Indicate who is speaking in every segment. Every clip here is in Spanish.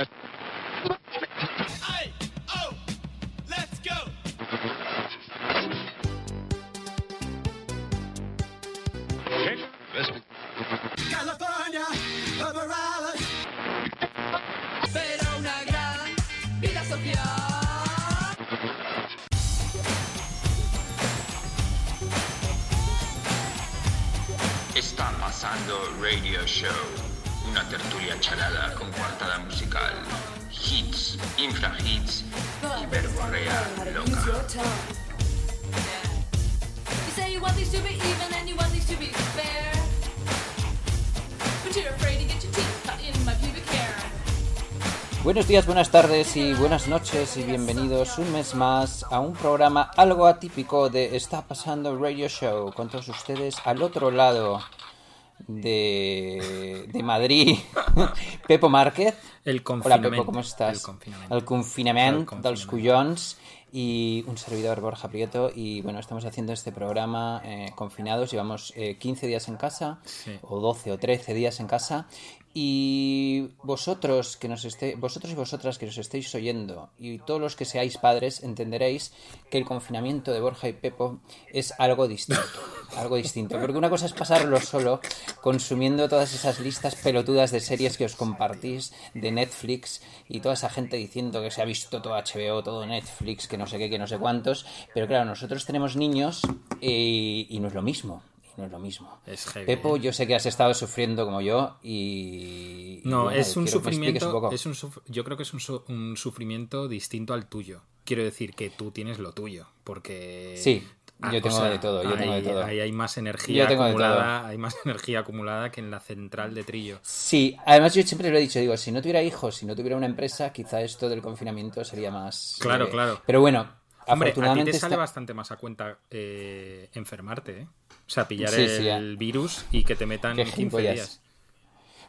Speaker 1: That's
Speaker 2: Buenos días, buenas tardes y buenas noches y bienvenidos un mes más a un programa algo atípico de Está pasando Radio Show con todos ustedes al otro lado de, de Madrid, Pepo Márquez.
Speaker 3: El
Speaker 2: Hola Pepo, ¿cómo estás?
Speaker 3: El confinamiento.
Speaker 2: El confinamiento dels y un servidor Borja Prieto y bueno, estamos haciendo este programa eh, confinados, llevamos eh, 15 días en casa
Speaker 3: Sí.
Speaker 2: o 12 o 13 días en casa y vosotros que nos esté, vosotros y vosotras que nos estéis oyendo y todos los que seáis padres entenderéis que el confinamiento de Borja y Pepo es algo distinto, algo distinto, porque una cosa es pasarlo solo consumiendo todas esas listas pelotudas de series que os compartís de Netflix y toda esa gente diciendo que se ha visto todo HBO, todo Netflix, que no sé qué, que no sé cuántos, pero claro, nosotros tenemos niños y, y no es lo mismo. No es lo mismo.
Speaker 3: Es heavy,
Speaker 2: Pepo,
Speaker 3: ¿eh?
Speaker 2: yo sé que has estado sufriendo como yo y...
Speaker 3: No,
Speaker 2: bueno,
Speaker 3: es un sufrimiento.
Speaker 2: un.
Speaker 3: Es un yo creo que es un, su- un sufrimiento distinto al tuyo. Quiero decir que tú tienes lo tuyo, porque.
Speaker 2: Sí,
Speaker 3: Ah,
Speaker 2: yo
Speaker 3: o
Speaker 2: tengo
Speaker 3: sea,
Speaker 2: de todo, yo tengo de
Speaker 3: ahí-
Speaker 2: todo.
Speaker 3: Ahí hay más energía
Speaker 2: tengo
Speaker 3: acumulada, hay más energía acumulada que en la central de Trillo.
Speaker 2: Sí, además yo siempre lo he dicho, digo, si no tuviera hijos, si no tuviera una empresa, quizá esto del confinamiento sería más...
Speaker 3: Claro,
Speaker 2: eh,
Speaker 3: claro.
Speaker 2: Pero bueno,
Speaker 3: Hombre, a ti te sale bastante más a cuenta eh, enfermarte, ¿eh? O sea, pillar
Speaker 2: Sí, sí,
Speaker 3: el virus y que te metan
Speaker 2: Qué
Speaker 3: 15
Speaker 2: gilipollas.
Speaker 3: días.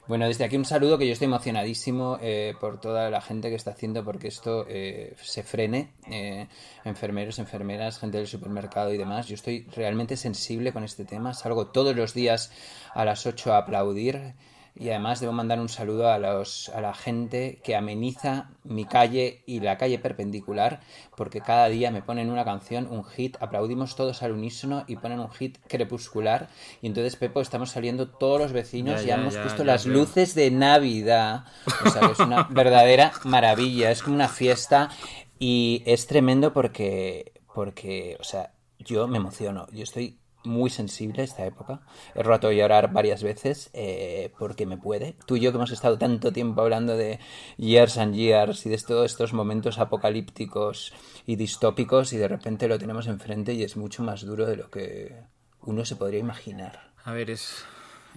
Speaker 2: Bueno, desde aquí un saludo que yo estoy emocionadísimo eh, por toda la gente que está haciendo porque esto eh, se frene. eh, enfermeros, enfermeras, gente del supermercado y demás. Yo estoy realmente sensible con este tema. Salgo todos los días a las 8 a aplaudir. Y además debo mandar un saludo a, los, a la gente que ameniza mi calle y la calle perpendicular, porque cada día me ponen una canción, un hit, aplaudimos todos al unísono y ponen un hit crepuscular. Y entonces, Pepo, estamos saliendo todos los vecinos,
Speaker 3: Ya,
Speaker 2: ya,
Speaker 3: ya,
Speaker 2: hemos
Speaker 3: ya,
Speaker 2: puesto las luces de Navidad. O sea, es una verdadera maravilla, es como una fiesta y es tremendo porque, porque, o sea, yo me emociono, yo estoy muy sensible esta época. He roto a llorar varias veces eh, porque me puede. Tú y yo que hemos estado tanto tiempo hablando de years and years y de todos estos momentos apocalípticos y distópicos y de repente lo tenemos enfrente y es mucho más duro de lo que uno se podría imaginar.
Speaker 3: A ver, es.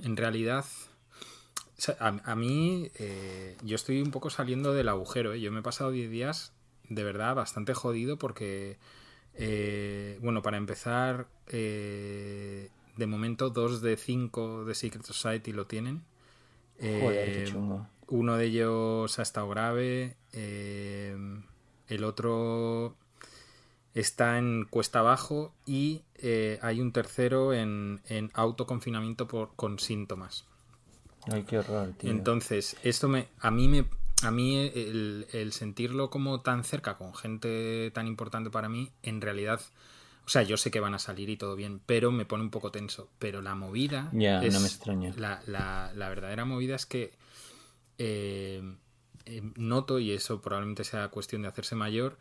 Speaker 3: En realidad. a mí. eh, yo estoy un poco saliendo del agujero. ¿eh? Yo me he pasado 10 días de verdad bastante jodido porque. Eh, bueno, para empezar. eh, de momento, dos de cinco de Secret Society lo tienen.
Speaker 2: Joder, qué
Speaker 3: Eh,
Speaker 2: chungo.
Speaker 3: uno de ellos ha estado grave. el otro está en cuesta abajo y hay un tercero en, en autoconfinamiento por, con síntomas.
Speaker 2: Ay, qué horror, tío.
Speaker 3: Entonces, esto me, a mí me, a mí el, el sentirlo como tan cerca con gente tan importante para mí, en realidad, o sea, yo sé que van a salir y todo bien, pero me pone un poco tenso. Pero la movida,
Speaker 2: Ya, no me extraña.
Speaker 3: La, la, la verdadera movida es que eh, eh, noto y eso probablemente sea cuestión de hacerse mayor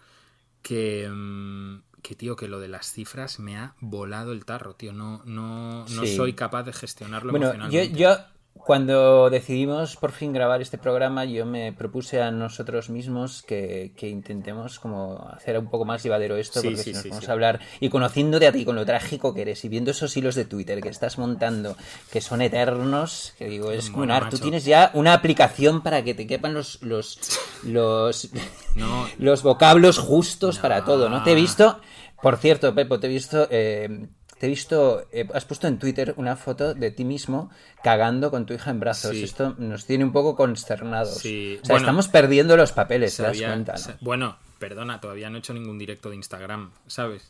Speaker 3: que, mm, que tío que lo de las cifras me ha volado el tarro tío no no no
Speaker 2: Sí.
Speaker 3: soy capaz de gestionarlo
Speaker 2: Bueno, yo,
Speaker 3: emocionalmente
Speaker 2: yo cuando decidimos por fin grabar este programa, yo me propuse a nosotros mismos que, que intentemos como hacer un poco más llevadero esto,
Speaker 3: Sí,
Speaker 2: porque
Speaker 3: sí,
Speaker 2: si nos
Speaker 3: sí,
Speaker 2: vamos a hablar y conociéndote a ti con lo trágico que eres y viendo esos hilos de Twitter que estás montando, que son eternos, que digo, es
Speaker 3: Bueno,
Speaker 2: arte. Tú tienes ya una aplicación para que te quepan los los los,
Speaker 3: No.
Speaker 2: los vocablos justos
Speaker 3: No.
Speaker 2: para todo, ¿no? Te he visto, por cierto, Pepo, te he visto eh, te he visto, eh, has puesto en Twitter una foto de ti mismo cagando con tu hija en brazos.
Speaker 3: Sí.
Speaker 2: Esto nos tiene un poco consternados.
Speaker 3: Sí.
Speaker 2: O sea,
Speaker 3: Bueno,
Speaker 2: estamos perdiendo los papeles, te das cuenta,
Speaker 3: bueno perdona todavía no he hecho ningún directo de Instagram sabes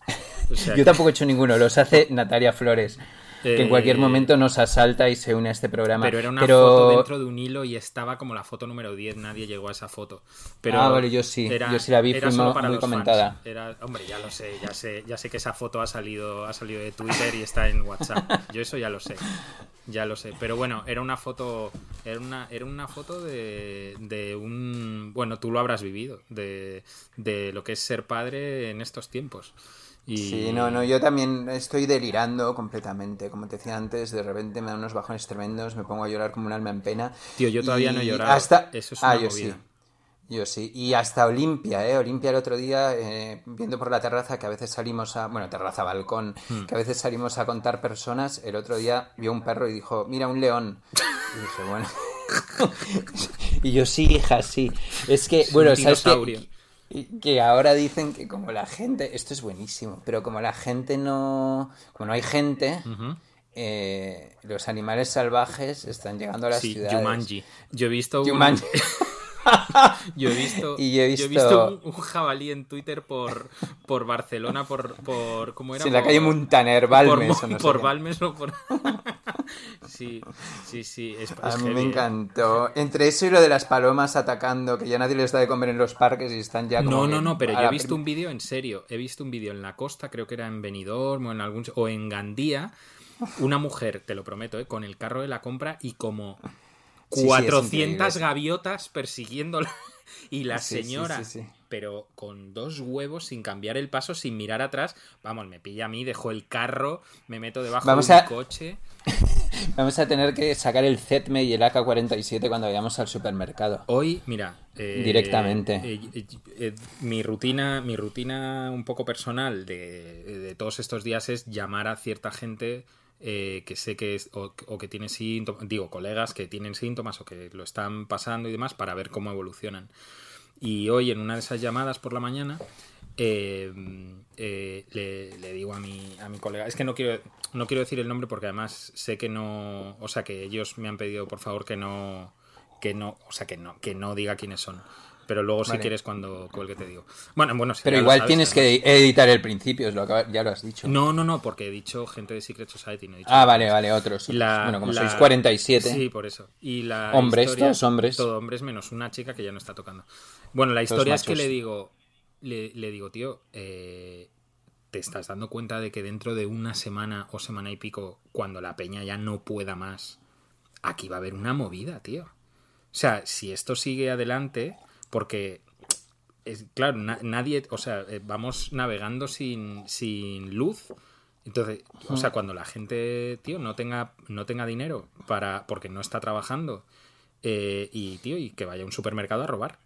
Speaker 3: O sea
Speaker 2: Yo tampoco he hecho ninguno, los hace Natalia Flores. Que en cualquier
Speaker 3: Eh,
Speaker 2: momento nos asalta y se une a este programa.
Speaker 3: Pero era una
Speaker 2: Pero-
Speaker 3: foto dentro de un hilo y estaba como la foto número 10, nadie llegó a esa foto. Pero
Speaker 2: Ah, vale, yo sí, yo sí la vi,
Speaker 3: era solo para
Speaker 2: muy
Speaker 3: los fans.
Speaker 2: comentada.
Speaker 3: Era, hombre, ya lo sé, ya sé, ya sé que esa foto ha salido, ha salido de Twitter y está en WhatsApp. Yo eso ya lo sé. Ya lo sé, pero bueno, era una foto, era una, era una foto de, de un, bueno, tú lo habrás vivido, de, de lo que es ser padre en estos tiempos. Y,
Speaker 2: Sí, no, no, yo también estoy delirando completamente. Como te decía antes, de repente me dan unos bajones tremendos, me pongo a llorar como un alma en pena.
Speaker 3: Tío, yo todavía no he llorado.
Speaker 2: Hasta...
Speaker 3: Eso es
Speaker 2: ah,
Speaker 3: una
Speaker 2: yo
Speaker 3: movida.
Speaker 2: sí. Yo sí. Y hasta Olimpia, ¿eh? Olimpia el otro día, eh, viendo por la terraza, que a veces salimos a... Bueno, terraza, balcón,
Speaker 3: Hmm.
Speaker 2: que a veces salimos a contar personas. El otro día vio un perro y dijo, mira, un león. Y dije, bueno... y yo sí, hija, sí. Es que, bueno, ¿sabes qué? Y que ahora dicen que como la gente, esto es buenísimo, pero como la gente no, como no hay gente, eh, los animales salvajes están llegando a las
Speaker 3: Sí,
Speaker 2: ciudades.
Speaker 3: Yo he visto un-. Yo he visto,
Speaker 2: Y yo he
Speaker 3: yo
Speaker 2: visto-
Speaker 3: un, un jabalí en Twitter por, por Barcelona, por, por ¿cómo era?
Speaker 2: Sí, en la
Speaker 3: Por-
Speaker 2: calle Muntaner,
Speaker 3: por,
Speaker 2: Balmes
Speaker 3: Mo-
Speaker 2: o no
Speaker 3: por. Balmes o por... sí, sí, sí. Es,
Speaker 2: A mí me
Speaker 3: ¿eh?
Speaker 2: encantó. Entre eso y lo de las palomas atacando, que ya nadie les da de comer en los parques y están ya como
Speaker 3: No, no, no, pero yo he visto un vídeo en serio. He visto un vídeo en la costa, creo que era en Benidorm o en algún o en Gandía, una mujer, te lo prometo, ¿eh? con el carro de la compra y como 400
Speaker 2: increíble.
Speaker 3: gaviotas persiguiéndola y la
Speaker 2: sí,
Speaker 3: señora,
Speaker 2: sí, sí.
Speaker 3: pero con dos huevos sin cambiar el paso, sin mirar atrás, vamos, me pilla a mí, dejo el carro, me meto debajo
Speaker 2: Vamos
Speaker 3: del
Speaker 2: a-
Speaker 3: coche.
Speaker 2: Vamos a tener que sacar el ZETME y el AK-47 cuando vayamos al supermercado.
Speaker 3: Hoy, mira, eh,
Speaker 2: Directamente.
Speaker 3: eh, eh, mi rutina, mi rutina un poco personal de, de todos estos días es llamar a cierta gente eh, que sé que es, o, que tiene síntomas, digo, colegas que tienen síntomas o que lo están pasando y demás para ver cómo evolucionan. Y hoy en una de esas llamadas por la mañana eh, eh, le, le digo a mi, a mi colega, es que no quiero, no quiero decir el nombre porque además sé que no, o sea que ellos me han pedido por favor que no, que no, o sea que no, que no diga quiénes son. Pero luego si quieres cuando cuelgue te digo. Bueno, bueno, sí,
Speaker 2: Pero igual
Speaker 3: sabes,
Speaker 2: tienes que editar el principio, es lo acaba- ya lo has dicho.
Speaker 3: No, no, no, porque he dicho gente de Secret Society, no he dicho
Speaker 2: Ah, vale, vale, otros.
Speaker 3: La-
Speaker 2: bueno, como
Speaker 3: la-
Speaker 2: sois 47.
Speaker 3: Sí, por eso. Y la
Speaker 2: Hombres,
Speaker 3: historia-
Speaker 2: todos hombres.
Speaker 3: Todo hombres menos una chica que ya no está tocando. Bueno, la historia es que le digo, le, le digo, tío, eh, ¿te estás dando cuenta de que dentro de una semana o semana y pico, cuando la peña ya no pueda más, aquí va a haber una movida, tío? O sea, si esto sigue adelante, porque es, claro, na- nadie, o sea, eh, vamos navegando sin, sin luz. Entonces, o sea, cuando la gente, tío, no tenga, no tenga dinero para, porque no está trabajando, eh, y tío, y que vaya a un supermercado a robar.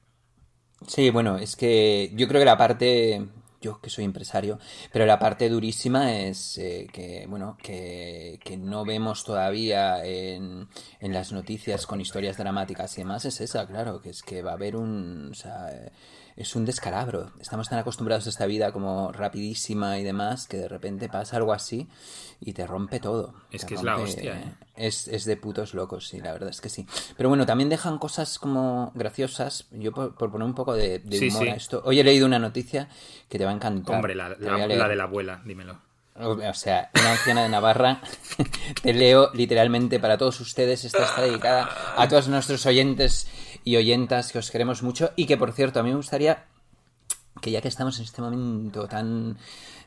Speaker 2: Sí, bueno, es que yo creo que la parte, yo que soy empresario, pero la parte durísima es eh, que, bueno, que, que no vemos todavía en, en las noticias con historias dramáticas y demás, es esa, claro, que es que va a haber un, o sea, es un descalabro. Estamos tan acostumbrados a esta vida como rapidísima y demás, que de repente pasa algo así y te rompe todo.
Speaker 3: Es
Speaker 2: Te
Speaker 3: que es la hostia, ¿eh?
Speaker 2: Es, es de putos locos, sí, la verdad es que sí. Pero bueno, también dejan cosas como graciosas. Yo por, por poner un poco de, de
Speaker 3: Sí,
Speaker 2: humor
Speaker 3: sí.
Speaker 2: a esto. Hoy he leído una noticia que te va a encantar.
Speaker 3: Hombre, la, la de la abuela, dímelo.
Speaker 2: O sea, una anciana de Navarra. Te leo literalmente para todos ustedes. Esta está dedicada a todos nuestros oyentes y oyentas que os queremos mucho. Y que, por cierto, a mí me gustaría que ya que estamos en este momento tan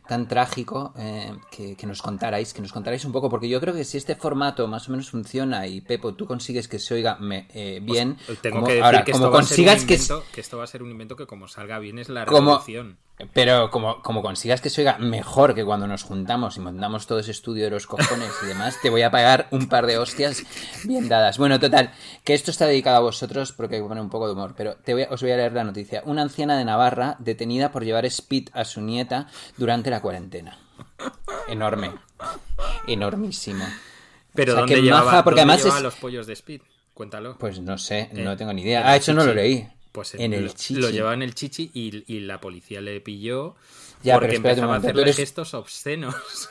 Speaker 2: tan trágico eh, que, que nos contarais, que nos contarais un poco, porque yo creo que si este formato más o menos funciona y Pepo, tú consigues que se oiga me- eh, bien,
Speaker 3: Tengo
Speaker 2: como-
Speaker 3: que decir
Speaker 2: ahora,
Speaker 3: que,
Speaker 2: como
Speaker 3: esto va a ser un
Speaker 2: consigas que,
Speaker 3: invento, que esto va a ser un invento que como salga bien es la
Speaker 2: Como-
Speaker 3: revolución.
Speaker 2: Pero como, como consigas que se oiga mejor que cuando nos juntamos y montamos todo ese estudio de los cojones y demás, te voy a pagar un par de hostias bien dadas. Bueno, total, que esto está dedicado a vosotros porque hay que poner un poco de humor, pero te voy a- os voy a leer la noticia. Una anciana de Navarra detenida por llevar speed a su nieta durante la cuarentena. Enorme. Enormísimo.
Speaker 3: Pero
Speaker 2: O sea,
Speaker 3: ¿dónde, llevaba,
Speaker 2: porque
Speaker 3: dónde
Speaker 2: además
Speaker 3: llevaba
Speaker 2: es-
Speaker 3: los pollos de Speed? Cuéntalo.
Speaker 2: Pues no sé, no
Speaker 3: Eh,
Speaker 2: tengo ni idea.
Speaker 3: el
Speaker 2: Ah, eso no lo leí.
Speaker 3: Pues
Speaker 2: en el
Speaker 3: lo,
Speaker 2: chichi.
Speaker 3: lo llevaba en el chichi y, y la policía le pilló
Speaker 2: Ya,
Speaker 3: porque empezaba a hacerle
Speaker 2: eres-
Speaker 3: gestos obscenos.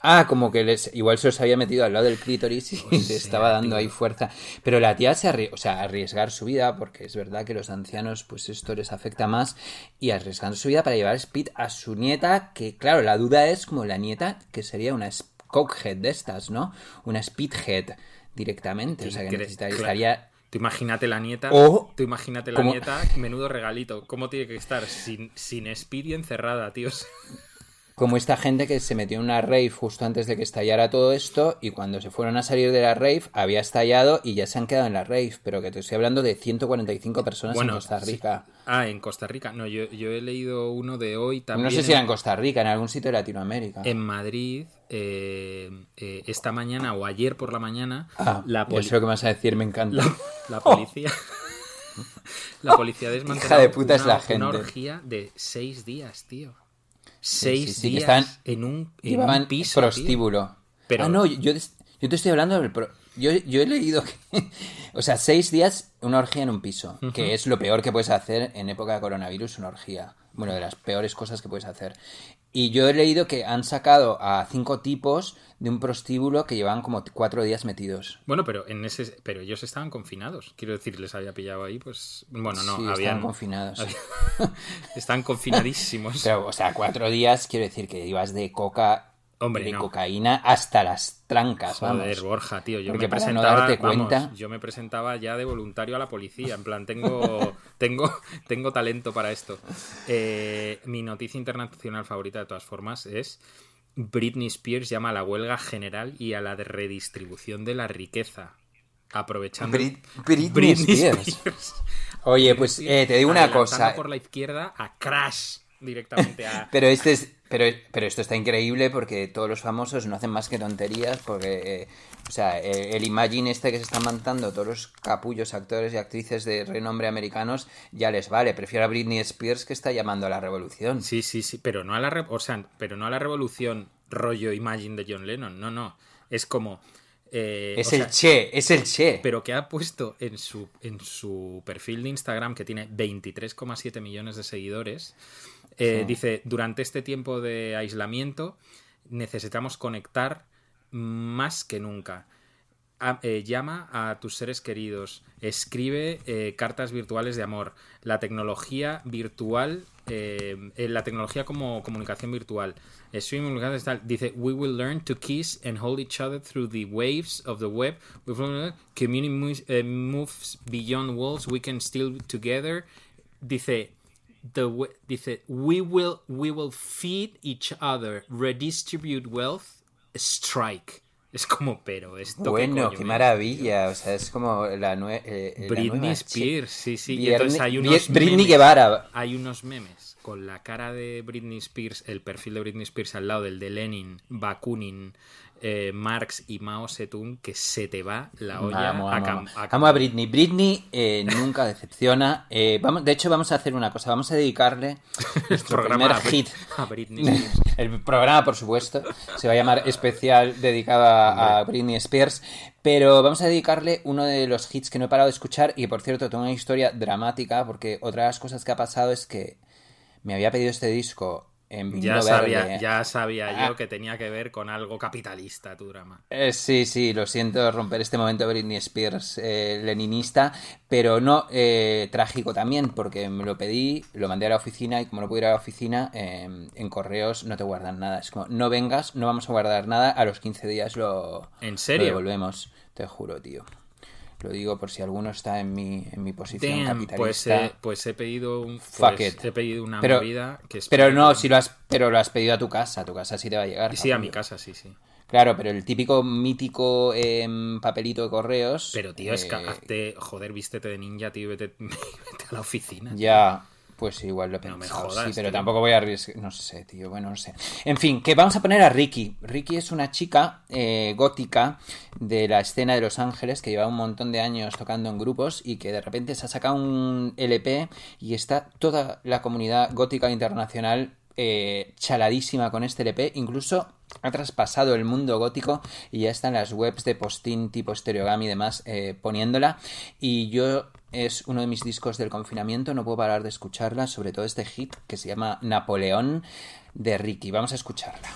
Speaker 2: Ah, como que les, igual se os había metido al lado del clítoris y
Speaker 3: O
Speaker 2: le estaba dando
Speaker 3: tío.
Speaker 2: ahí fuerza. Pero la tía se arrie- o sea, arriesgar su vida, porque es verdad que los ancianos, pues esto les afecta más, y arriesgando su vida para llevar Speed a su nieta, que claro, la duda es como la nieta, que sería una cokehead de estas, ¿no? Una speedhead directamente. O sea, que necesitaría... estaría-
Speaker 3: Tú imagínate la nieta,
Speaker 2: O-
Speaker 3: tú imagínate la nieta, menudo regalito. ¿Cómo tiene que estar? Sin, sin speed y encerrada, tíos.
Speaker 2: Como esta gente que se metió en una rave justo antes de que estallara todo esto y cuando se fueron a salir de la rave había estallado y ya se han quedado en la rave, pero que te estoy hablando de 145 personas en Costa
Speaker 3: sí.
Speaker 2: Rica.
Speaker 3: Ah, en Costa Rica. No, yo, yo he leído uno de hoy también.
Speaker 2: No sé si era en Costa Rica, en algún sitio de Latinoamérica.
Speaker 3: En Madrid, eh, eh, esta mañana o ayer por la mañana,
Speaker 2: Ah,
Speaker 3: la,
Speaker 2: lo que vas a decir, me encanta.
Speaker 3: la, la policía. La policía
Speaker 2: Hija de puta es la gente.
Speaker 3: una orgía de seis días, tío. Seis
Speaker 2: sí, sí, que
Speaker 3: días en un, en un piso.
Speaker 2: prostíbulo.
Speaker 3: Pero-
Speaker 2: Ah, no, yo, yo te estoy hablando del... pro- Yo, yo he leído que... O sea, seis días una orgía en un piso, que es lo peor que puedes hacer en época de coronavirus, una orgía. Bueno, de las peores cosas que puedes hacer. Y yo he leído que han sacado a cinco tipos de un prostíbulo que llevaban como cuatro días metidos.
Speaker 3: Bueno, pero en ese, pero ellos estaban confinados. Quiero decir, les había pillado ahí, pues, bueno, no,
Speaker 2: sí,
Speaker 3: habían,
Speaker 2: estaban confinados.
Speaker 3: están confinadísimos.
Speaker 2: Pero, o sea, cuatro días quiero decir que ibas de coca...
Speaker 3: Hombre,
Speaker 2: de
Speaker 3: no.
Speaker 2: cocaína hasta las trancas,
Speaker 3: Joder,
Speaker 2: vamos.
Speaker 3: Borja, tío, yo
Speaker 2: Porque
Speaker 3: me
Speaker 2: no
Speaker 3: presentaba,
Speaker 2: darte
Speaker 3: vamos,
Speaker 2: cuenta-
Speaker 3: yo me presentaba ya de voluntario a la policía, en plan, tengo, tengo, tengo talento para esto. Eh, mi noticia internacional favorita de todas formas es Britney Spears llama a la huelga general y a la de redistribución de la riqueza, aprovechando
Speaker 2: Brit- Britney Spears. Oye, pues eh, te digo una cosa.
Speaker 3: por la izquierda a Crash directamente a
Speaker 2: Pero este es, pero, pero esto está increíble porque todos los famosos no hacen más que tonterías porque, eh, o sea, el, el Imagine este que se están mandando todos los capullos actores y actrices de renombre americanos ya les vale. Prefiero a Britney Spears que está llamando a la revolución.
Speaker 3: Sí, sí, sí, pero no a la, o sea, pero no a la revolución rollo Imagine de John Lennon, no, no, es como eh,
Speaker 2: es el
Speaker 3: sea,
Speaker 2: Che, es el Che.
Speaker 3: pero que ha puesto en su en su perfil de Instagram que tiene 23,7 millones de seguidores, eh,
Speaker 2: Sí.
Speaker 3: dice durante este tiempo de aislamiento necesitamos conectar más que nunca. A- eh, llama a tus seres queridos, escribe eh, cartas virtuales de amor, la tecnología virtual, eh, la tecnología como comunicación virtual. Tal. Dice, we will learn to kiss and hold each other through the waves of the web. Community moves, moves beyond walls, we can still be together. Dice, the dice, we will, we will feed each other, redistribute wealth, strike. Es como, pero esto
Speaker 2: Bueno, qué maravilla. O sea, es como la, nue- eh, la
Speaker 3: Britney
Speaker 2: nueva.
Speaker 3: Spears, sí, sí. Y entonces hay unos
Speaker 2: Britney
Speaker 3: memes,
Speaker 2: Guevara.
Speaker 3: Hay unos memes con la cara de Britney Spears, el perfil de Britney Spears al lado del de Lenin, Bakunin, eh, Marx y Mao Zedong que se te va la olla
Speaker 2: Amo,
Speaker 3: a
Speaker 2: amo,
Speaker 3: a
Speaker 2: Amo a Britney. Britney eh, nunca decepciona. Eh, vamos, de hecho, vamos a hacer una cosa. Vamos a dedicarle nuestro
Speaker 3: programa
Speaker 2: primer
Speaker 3: a
Speaker 2: hit.
Speaker 3: a Britney.
Speaker 2: El programa, por supuesto, se va a llamar especial dedicado a, a Britney Spears. Pero vamos a dedicarle uno de los hits que no he parado de escuchar. Y por cierto, tengo una historia dramática. Porque otra de las cosas que ha pasado es que me había pedido este disco en
Speaker 3: Ya sabía,
Speaker 2: verde.
Speaker 3: ya sabía
Speaker 2: Ah.
Speaker 3: yo que tenía que ver con algo capitalista tu drama.
Speaker 2: Eh, sí, sí, lo siento romper este momento Britney Spears eh, leninista, pero no eh, trágico también, porque me lo pedí, lo mandé a la oficina y como no pude ir a la oficina, eh, en correos no te guardan nada. Es como, no vengas, no vamos a guardar nada, a los 15 días lo,
Speaker 3: ¿En
Speaker 2: lo
Speaker 3: serio?
Speaker 2: devolvemos. Te juro, tío. Lo digo por si alguno está en mi, en mi posición
Speaker 3: Damn,
Speaker 2: capitalista.
Speaker 3: pues, eh, pues he pedido un,
Speaker 2: Fuck
Speaker 3: pues
Speaker 2: it.
Speaker 3: he pedido una
Speaker 2: Pero-
Speaker 3: movida que
Speaker 2: Pero no, si lo has, pero lo has pedido a tu casa, a tu casa sí te va a llegar.
Speaker 3: Sí, a mi casa, sí, sí.
Speaker 2: Claro, pero el típico mítico em, papelito de correos.
Speaker 3: Pero, tío, es que
Speaker 2: eh,
Speaker 3: hazte, joder, vístete de ninja, tío, vete, vete a la oficina. tío.
Speaker 2: Ya, pues igual lo he
Speaker 3: No me
Speaker 2: pensado,
Speaker 3: jodas,
Speaker 2: sí, pero
Speaker 3: tío.
Speaker 2: tampoco voy a arriesgar. No sé, tío, bueno, no sé. En fin, que vamos a poner a Ricky. Ricky es una chica eh, gótica de la escena de Los Ángeles que lleva un montón de años tocando en grupos y que de repente se ha sacado un LP y está toda la comunidad gótica internacional eh, chaladísima con este LP. Incluso ha traspasado el mundo gótico y ya están las webs de postín tipo Stereogami y demás eh, poniéndola. Y yo es uno de mis discos del confinamiento, no puedo parar de escucharla, sobre todo este hit que se llama Napoleón de Ricky. Vamos a escucharla.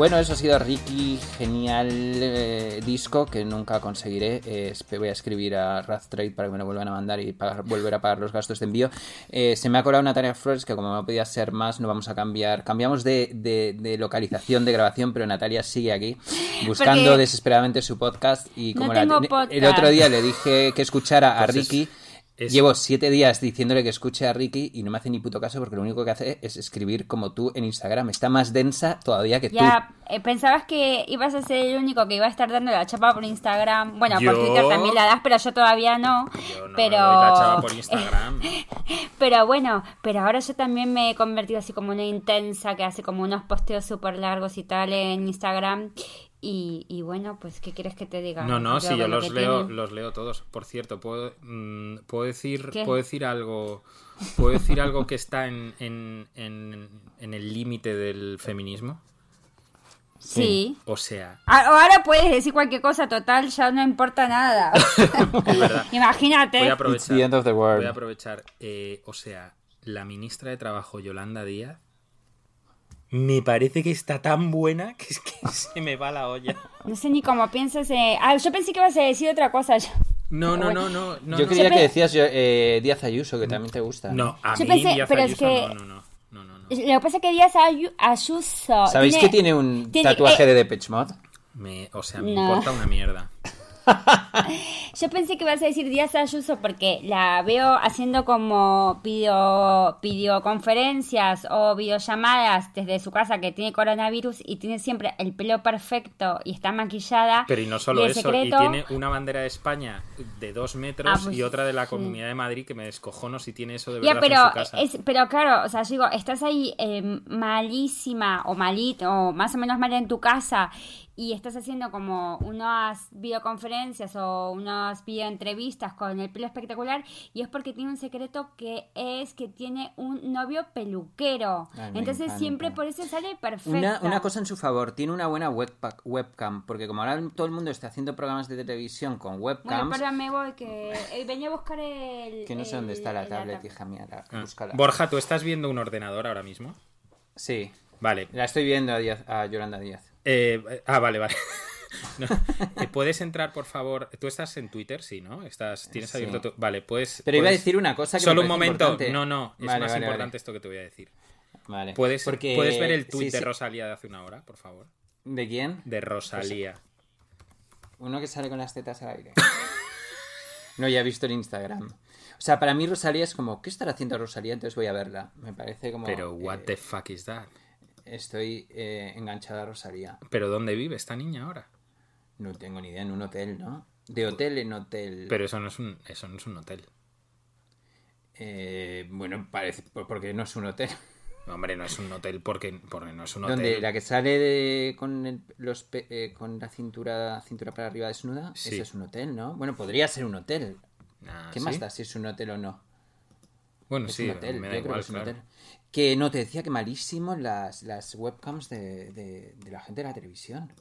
Speaker 2: Bueno, eso ha sido Ricky, genial eh, disco que nunca conseguiré. Eh, voy a escribir a Trade para que me lo vuelvan a mandar y volver a pagar los gastos de envío. Eh, se me ha colado Natalia Flores que como no podía ser más, no vamos a cambiar. Cambiamos de, localización de grabación, pero Natalia sigue aquí buscando desesperadamente su podcast y como el otro día le dije que escuchara a pues Ricky. Llevo siete días diciéndole que escuche a Ricky y no me hace ni puto caso porque lo único que hace es escribir como tú en Instagram. Está más densa todavía que tú.
Speaker 4: Ya, eh, pensabas que ibas a ser el único que iba a estar dando la chapa por Instagram. Bueno, por Twitter también la das, pero yo todavía no. pero... la chapa por Instagram. pero bueno, pero ahora yo también me he convertido así como una intensa que hace como unos posteos súper largos y tal en Instagram. Y, bueno, pues, ¿qué quieres que te diga?
Speaker 3: No, no, si yo los leo, los leo todos. Por cierto, ¿puedo, mm, ¿puedo, decir, ¿puedo decir algo puedo decir algo que está en, en, en, el límite del feminismo?
Speaker 4: Sí.
Speaker 3: O sea.
Speaker 4: Ahora puedes decir cualquier cosa, total, ya no importa nada. Imagínate.
Speaker 3: Voy a aprovechar. Voy a aprovechar. Eh, o sea, la ministra de Trabajo, Yolanda Díaz, me parece que está tan buena que es que se me va la olla.
Speaker 4: No sé ni cómo piensas. Eh... Ah, yo pensé que ibas a decir otra cosa.
Speaker 3: No, no, no, no, no.
Speaker 2: Yo creía que decías eh, Díaz Ayuso, que también te gusta.
Speaker 3: No, a mí Díaz pero Ayuso, es que... no, no, no. No, no,
Speaker 4: Lo que pasa es que Díaz Ayuso.
Speaker 2: ¿Sabéis que tiene un tatuaje eh, de Depeche Mode?
Speaker 3: Me, o sea, me importa una mierda.
Speaker 4: Yo pensé que ibas a decir Díaz Ayuso porque la veo haciendo como video, videoconferencias o videollamadas desde su casa que tiene coronavirus y tiene siempre el pelo perfecto y está maquillada.
Speaker 3: Pero y no solo eso, y tiene una bandera de España de dos metros ah, pues y otra de la Comunidad de Madrid que me descojono si tiene eso de verdad
Speaker 4: pero,
Speaker 3: en su casa.
Speaker 4: pero claro, o sea, digo, estás ahí eh, malísima o malito o más o menos mal en tu casa y estás haciendo como unas videoconferencias o unas videoentrevistas con el pelo espectacular y es porque tiene un secreto que es que tiene un novio peluquero. Entonces siempre por eso sale perfecto.
Speaker 2: Una, cosa en su favor, tiene una buena webcam, porque como ahora todo el mundo está haciendo programas de televisión con webcams...
Speaker 4: Bueno, me voy, que eh, venía a buscar el...
Speaker 2: Que no sé dónde está la tablet, hija mía, ah.
Speaker 3: Borja, ¿tú estás viendo un ordenador ahora mismo?
Speaker 2: Sí.
Speaker 3: Vale.
Speaker 2: La estoy viendo a, a Yolanda Díaz.
Speaker 3: Eh, ah, vale, vale. Eh, ¿Puedes entrar, por favor? Tú estás en Twitter, sí, ¿no? Estás, tienes abierto Vale, pues...
Speaker 2: Pero iba a decir una cosa que
Speaker 3: Solo un momento. No, no, es más importante esto que te voy a decir.
Speaker 2: Vale.
Speaker 3: ¿Puedes, ¿Puedes ver el tweet de Rosalía de hace una hora, por favor?
Speaker 2: ¿De quién?
Speaker 3: De Rosalía.
Speaker 2: Uno que sale con las tetas al aire. no, ya he visto el Instagram. O sea, para mí Rosalía es como, ¿qué estará haciendo Rosalía? Entonces voy a verla. Me parece como...
Speaker 3: Pero, what eh, the fuck is that?
Speaker 2: Estoy eh, enganchada a Rosalía.
Speaker 3: ¿Pero dónde vive esta niña ahora?
Speaker 2: No tengo ni idea, en un hotel, ¿no? De hotel en hotel.
Speaker 3: Pero eso no es un, eso no es un hotel.
Speaker 2: Eh, bueno, parece, porque no es un hotel.
Speaker 3: Hombre, no es un hotel porque, porque no es un hotel.
Speaker 2: ¿Dónde? ¿La que sale con, los, eh, con la cintura, cintura para arriba desnuda? Sí. Eso es un hotel, ¿no? Bueno, podría ser un hotel. Ah, ¿Qué más da si es un hotel o no?
Speaker 3: Bueno, sí, un hotel. Me da igual,
Speaker 2: que hotel. Que no, te decía que malísimo las, las webcams de, de, la gente de la televisión.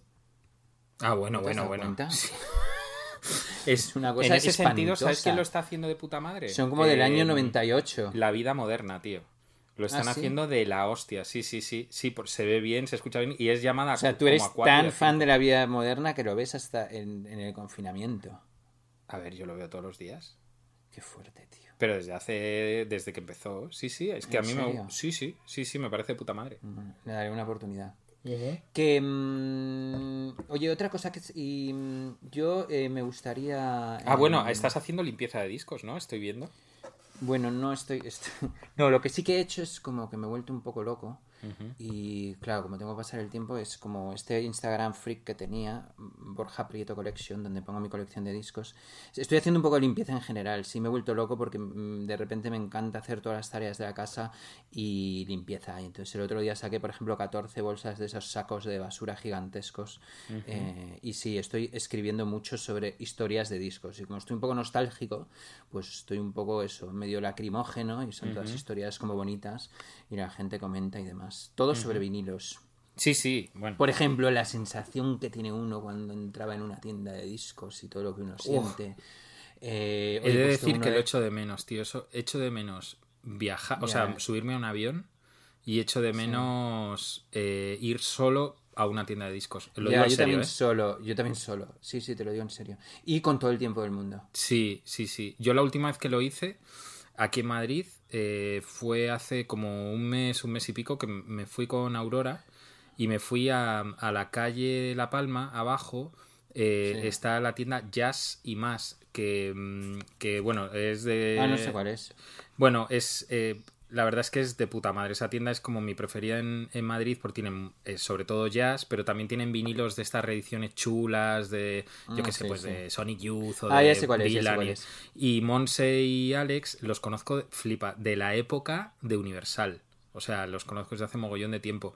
Speaker 3: Ah, bueno, bueno, bueno.
Speaker 2: Es una cosa
Speaker 3: En ese sentido, ¿sabes quién lo está haciendo de puta madre?
Speaker 2: Son como del año 98.
Speaker 3: La vida moderna, tío. Lo están
Speaker 2: ¿Ah,
Speaker 3: haciendo de la hostia, sí, sí, sí. Sí, se ve bien, se escucha bien y es llamada.
Speaker 2: O sea, tú eres tan fan de la vida moderna que lo ves hasta en, en el confinamiento.
Speaker 3: A ver, yo lo veo todos los días.
Speaker 2: Qué fuerte, tío.
Speaker 3: Pero desde hace. Desde que empezó. Sí, sí, es que a mí me. Sí, sí, sí, sí, me parece puta madre.
Speaker 2: Le daré una oportunidad. Que. Mm, oye, otra cosa que. Y, mm, yo eh, me gustaría.
Speaker 3: Ah, bueno, em, estás haciendo limpieza de discos, ¿no? Estoy viendo.
Speaker 2: Bueno, no estoy, No, lo que sí que he hecho es como que me he vuelto un poco loco. Y claro, como tengo que pasar el tiempo, es como este Instagram freak que tenía, Borja Prieto Collection, donde pongo mi colección de discos. Estoy haciendo un poco de limpieza en general. Sí, me he vuelto loco porque mm, de repente me encanta hacer todas las tareas de la casa y limpieza. Entonces el otro día saqué, por ejemplo, 14 bolsas de esos sacos de basura gigantescos. Eh, y sí, estoy escribiendo mucho sobre historias de discos. Y como estoy un poco nostálgico, pues estoy un poco eso, medio lacrimógeno y son todas historias como bonitas y la gente comenta y demás. Todo sobre vinilos.
Speaker 3: Sí, sí, bueno.
Speaker 2: Por ejemplo, la sensación que tiene uno cuando entraba en una tienda de discos y todo lo que uno siente.
Speaker 3: Eh, He de pues decir que lo echo de menos, tío. Eso, echo de menos viajar, o sea, subirme a un avión y echo de menos eh, ir solo a una tienda de discos. Lo
Speaker 2: Ya,
Speaker 3: digo en
Speaker 2: yo
Speaker 3: serio,
Speaker 2: también
Speaker 3: ¿eh?
Speaker 2: solo, yo también solo. Sí, sí, te lo digo en serio. Y con todo el tiempo del mundo.
Speaker 3: Sí, sí, sí. Yo la última vez que lo hice aquí en Madrid eh, fue hace como un mes, un mes y pico que me fui con Aurora y me fui a, a la calle La Palma, abajo. eh,
Speaker 2: Sí.
Speaker 3: Está la tienda Jazz y más, que, mm, que bueno, es de...
Speaker 2: Ah, no sé cuál es.
Speaker 3: Bueno, es. eh, la verdad es que es de puta madre. Esa tienda es como mi preferida en, en Madrid porque tienen eh, sobre todo jazz, pero también tienen vinilos de estas reediciones chulas de, yo
Speaker 2: Ah,
Speaker 3: qué sé,
Speaker 2: sí,
Speaker 3: pues
Speaker 2: sí.
Speaker 3: de Sonic Youth o
Speaker 2: Ah,
Speaker 3: de
Speaker 2: cuál es, ya sé
Speaker 3: Dylan
Speaker 2: cuál
Speaker 3: y-
Speaker 2: es.
Speaker 3: Y Monse y Alex los conozco, de- flipa, de la época de Universal. O sea, los conozco desde hace mogollón de tiempo.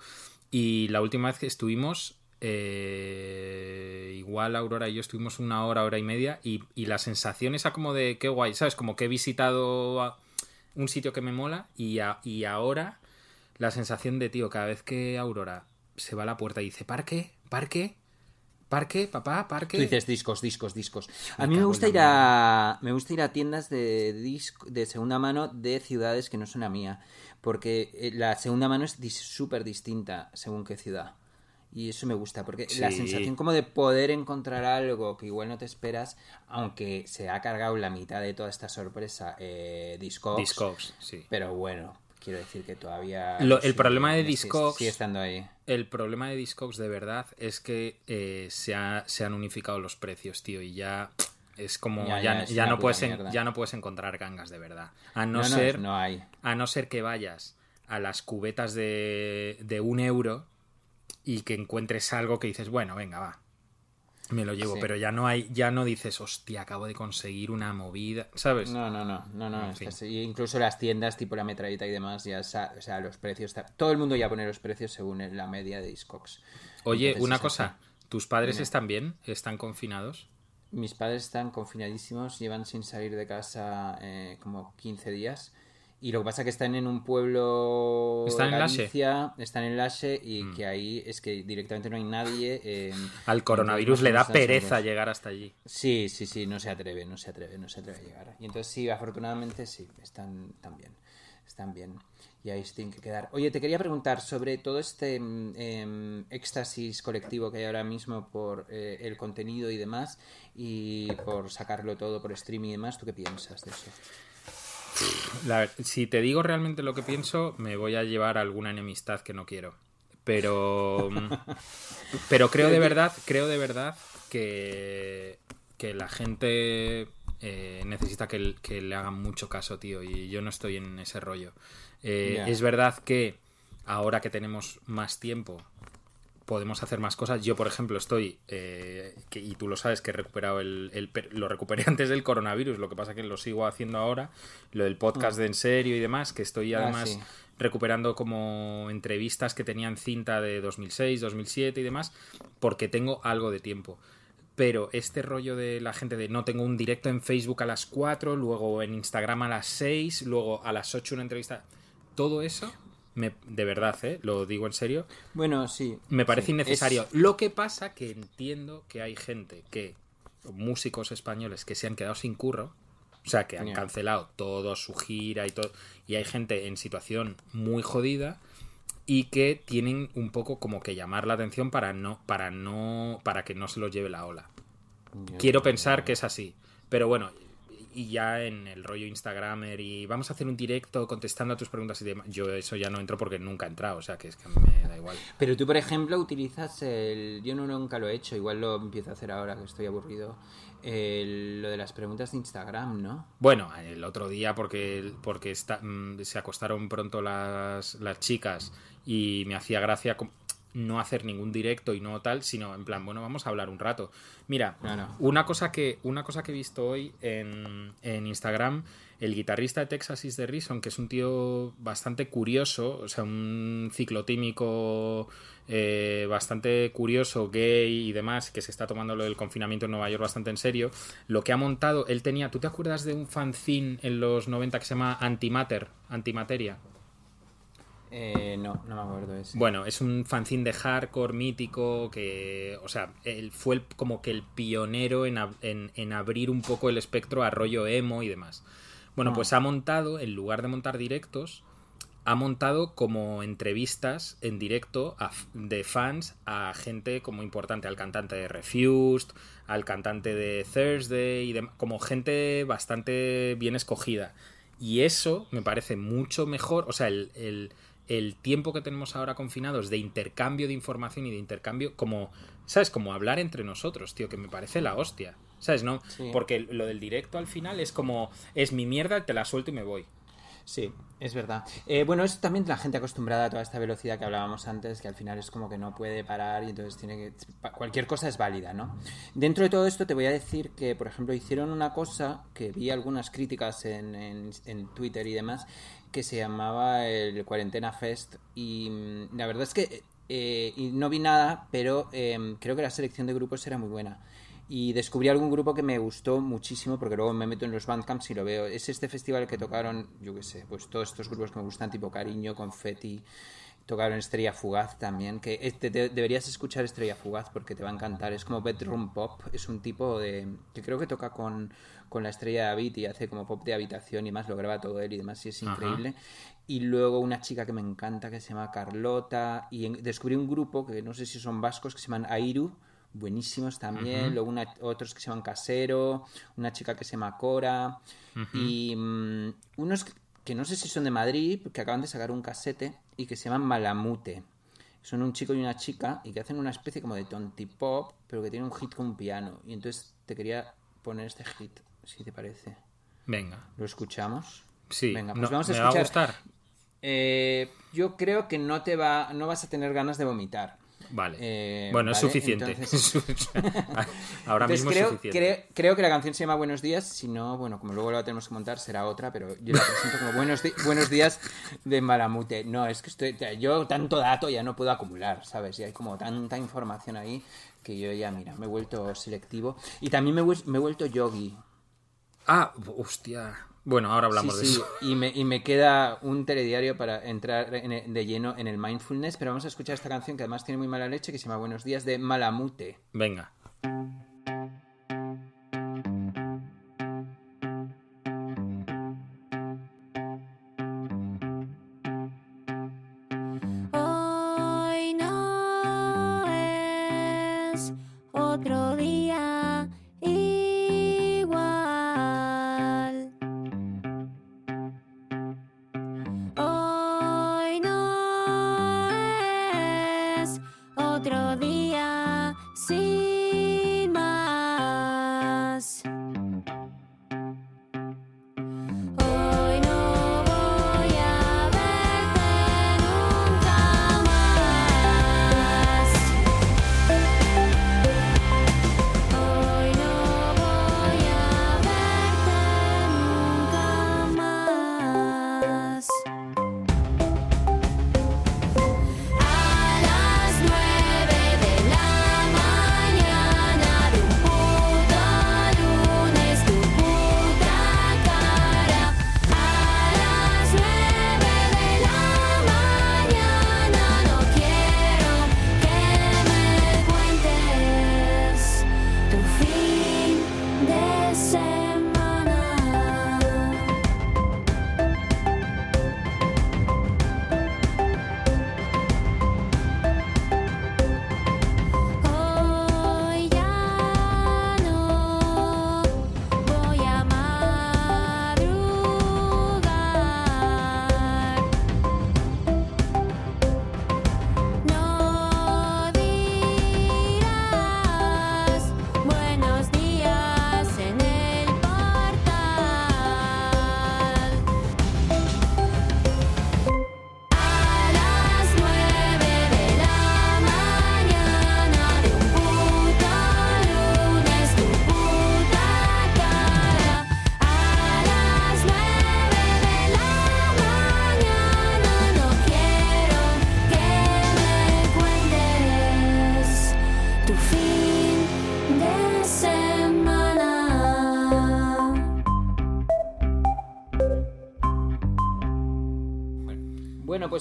Speaker 3: Y la última vez que estuvimos, eh, igual Aurora y yo estuvimos una hora, hora y media, y, y la sensación esa como de qué guay, ¿sabes? Como que he visitado a- un sitio que me mola y, a- y ahora la sensación de, tío, cada vez que Aurora se va a la puerta y dice, parque, parque, parque, papá, parque.
Speaker 2: Tú dices discos, discos, discos. A mí me gusta ir a me gusta ir a tiendas de disco, de segunda mano de ciudades que no son la mía, porque eh, la segunda mano es súper distinta según qué ciudad. Y eso me gusta, porque la sensación como de poder encontrar algo que igual no te esperas, aunque se ha cargado la mitad de toda esta sorpresa, eh, Discogs.
Speaker 3: Discogs, sí.
Speaker 2: Pero bueno, quiero decir que todavía...
Speaker 3: Lo- el
Speaker 2: sí,
Speaker 3: problema de Discogs-
Speaker 2: Sigue estando ahí.
Speaker 3: El problema de Discogs de verdad es que eh, se, ha- se han unificado los precios, tío, y ya es como
Speaker 2: Ya,
Speaker 3: ya,
Speaker 2: ya, es
Speaker 3: ya
Speaker 2: una
Speaker 3: no puedes en- ya no puedes encontrar gangas de verdad. A no,
Speaker 2: No, no,
Speaker 3: ser
Speaker 2: no hay.
Speaker 3: a no ser que vayas a las cubetas de, de un euro y que encuentres algo que dices, bueno, venga, va. Me lo llevo,
Speaker 2: Sí.
Speaker 3: pero ya no hay, ya no dices, hostia, acabo de conseguir una movida, ¿sabes?
Speaker 2: No, no, no, no, no.
Speaker 3: En fin.
Speaker 2: incluso las tiendas tipo la metralleta y demás, ya, o sea, los precios, todo el mundo ya pone los precios según la media de Discogs.
Speaker 3: Oye,
Speaker 2: Entonces,
Speaker 3: una cosa. ¿tus padres están bien? ¿Están confinados?
Speaker 2: Mis padres están confinadísimos, llevan sin salir de casa eh, como 15 días. Y lo que pasa es que están en un pueblo
Speaker 3: ¿Están en? Mm.
Speaker 2: Galicia, están en Lache y que ahí es que directamente no hay nadie. eh,
Speaker 3: Al coronavirus le da pereza llegar hasta allí.
Speaker 2: Sí, sí, sí, no se atreve, no se atreve, no se atreve a llegar. Y entonces sí, afortunadamente sí, están, están bien, están bien. Y ahí se tienen que quedar. Oye, te quería preguntar sobre todo este mm, em, éxtasis colectivo que hay ahora mismo por eh, el contenido y demás, y por sacarlo todo por streaming y demás, ¿tú qué piensas de eso?
Speaker 3: La si te digo realmente lo que pienso, me voy a llevar alguna enemistad que no quiero. Pero. pero creo de verdad, creo de verdad que. que la gente eh, necesita que, le hagan mucho caso, tío. Y yo no estoy en ese rollo. Eh. Es verdad que ahora que tenemos más tiempo. Podemos hacer más cosas. Yo, por ejemplo, estoy, eh, que, y tú lo sabes, que he recuperado el, Lo recuperé antes del coronavirus, lo que pasa que lo sigo haciendo ahora. Lo del podcast de En Serio y demás, que estoy
Speaker 2: Ah,
Speaker 3: además
Speaker 2: sí.
Speaker 3: recuperando como entrevistas que tenían cinta de 2006, 2007 y demás, porque tengo algo de tiempo. Pero este rollo de la gente de no tengo un directo en Facebook a las 4, luego en Instagram a las 6, luego a las 8 una entrevista, todo eso, me, de verdad, ¿eh? lo digo en serio,
Speaker 2: Bueno, sí.
Speaker 3: me parece
Speaker 2: sí,
Speaker 3: innecesario.
Speaker 2: es-
Speaker 3: Lo que pasa que entiendo que hay gente que, músicos españoles que se han quedado sin curro, o sea, que han cancelado toda su gira y todo, y hay gente en situación muy jodida y que tienen un poco como que llamar la atención para no, para no, para que no se los lleve la ola. Quiero pensar que es así, pero bueno. Y ya en el rollo Instagramer y vamos a hacer un directo contestando a tus preguntas y demás. Yo eso ya no entro porque nunca he entrado, o sea que es que a mí me da igual.
Speaker 2: Pero tú, por ejemplo, utilizas el... Yo no, nunca lo he hecho, igual lo empiezo a hacer ahora que estoy aburrido. El- Lo de las preguntas de Instagram, ¿no?
Speaker 3: Bueno, el otro día porque, porque está- mm, se acostaron pronto las, las chicas y me hacía gracia no hacer ningún directo y no tal, sino en plan, bueno, vamos a hablar un rato. Mira, una cosa que, una cosa que he visto hoy en, en Instagram, el guitarrista de Texas is the Reason, que es un tío bastante curioso, o sea, un ciclotímico eh, bastante curioso, gay y demás, que se está tomando lo del confinamiento en Nueva York bastante en serio, lo que ha montado, él tenía, ¿tú te acuerdas de un fanzine en los 90 que se llama Antimatter, Antimateria?
Speaker 2: Eh, no, no me acuerdo de ese.
Speaker 3: Bueno, es un fanzine de hardcore mítico que, o sea, él fue el- como que el pionero en, ab- en- en abrir un poco el espectro a rollo emo y demás. Bueno,
Speaker 2: Ah.
Speaker 3: pues ha montado, en lugar de montar directos,
Speaker 5: ha montado como entrevistas en directo de fans a gente como importante, al cantante de Refused, al cantante de Thursday, y como gente bastante bien escogida. Y eso me parece mucho mejor, o sea, el, el, tiempo que tenemos ahora confinados de intercambio de información y de intercambio, como, ¿sabes? Como hablar entre nosotros, tío, que me parece la hostia. ¿Sabes? No, porque lo del directo al final es como, es mi mierda, te la suelto y me voy.
Speaker 2: Sí, es verdad. Eh, bueno, es también la gente acostumbrada a toda esta velocidad que hablábamos antes, que al final es como que no puede parar y entonces tiene que... Cualquier cosa es válida, ¿no? Dentro de todo esto te voy a decir que, por ejemplo, hicieron una cosa que vi algunas críticas en, en, Twitter y demás, que se llamaba el Cuarentena Fest y mm, la verdad es que eh, no vi nada, pero em, creo que la selección de grupos era muy buena y descubrí algún grupo que me gustó muchísimo porque luego me meto en los bandcamps y lo veo. Es este festival que tocaron, yo qué sé, pues todos estos grupos que me gustan, tipo Cariño, Confetti, tocaron Estrella Fugaz también, que deberías escuchar Estrella Fugaz porque te va a encantar. Es como bedroom pop, es un tipo de que creo que toca con, con la Estrella David y hace como pop de habitación y más, lo graba todo él y demás y es increíble. Y luego una chica que me encanta que se llama Carlota y descubrí un grupo que no sé si son vascos que se llaman Airu buenísimos también. Luego otros que se llaman Casero, una chica que se llama Cora. Y mm, unos que no sé si son de Madrid, que acaban de sacar un casete y que se llaman Malamute. Son un chico y una chica y que hacen una especie como de tonti pop, pero que tiene un hit con un piano. Y entonces te quería poner este hit, si te parece.
Speaker 5: Venga.
Speaker 2: ¿Lo escuchamos?
Speaker 5: Sí. Venga, pues vamos a escuchar. Va a gustar.
Speaker 2: Eh, yo creo que no te va, no vas a tener ganas de vomitar.
Speaker 5: Vale. Eh, bueno, es suficiente. Ahora mismo
Speaker 2: creo,
Speaker 5: es suficiente.
Speaker 2: Creo, que la canción se llama Buenos días. Si no, bueno, como luego la tenemos que montar, será otra, pero yo la presento como Buenos, buenos días de Malamute. No, es que estoy. Yo tanto dato ya no puedo acumular, ¿sabes? Y hay como tanta información ahí que yo ya, mira, me he vuelto selectivo. Y también me, me he vuelto yogi.
Speaker 5: Ah, hostia. Bueno, ahora hablamos de eso.
Speaker 2: Y me, y me queda un telediario para entrar de lleno en el mindfulness, pero vamos a escuchar esta canción que además tiene muy mala leche, que se llama Buenos días de Malamute.
Speaker 5: Venga.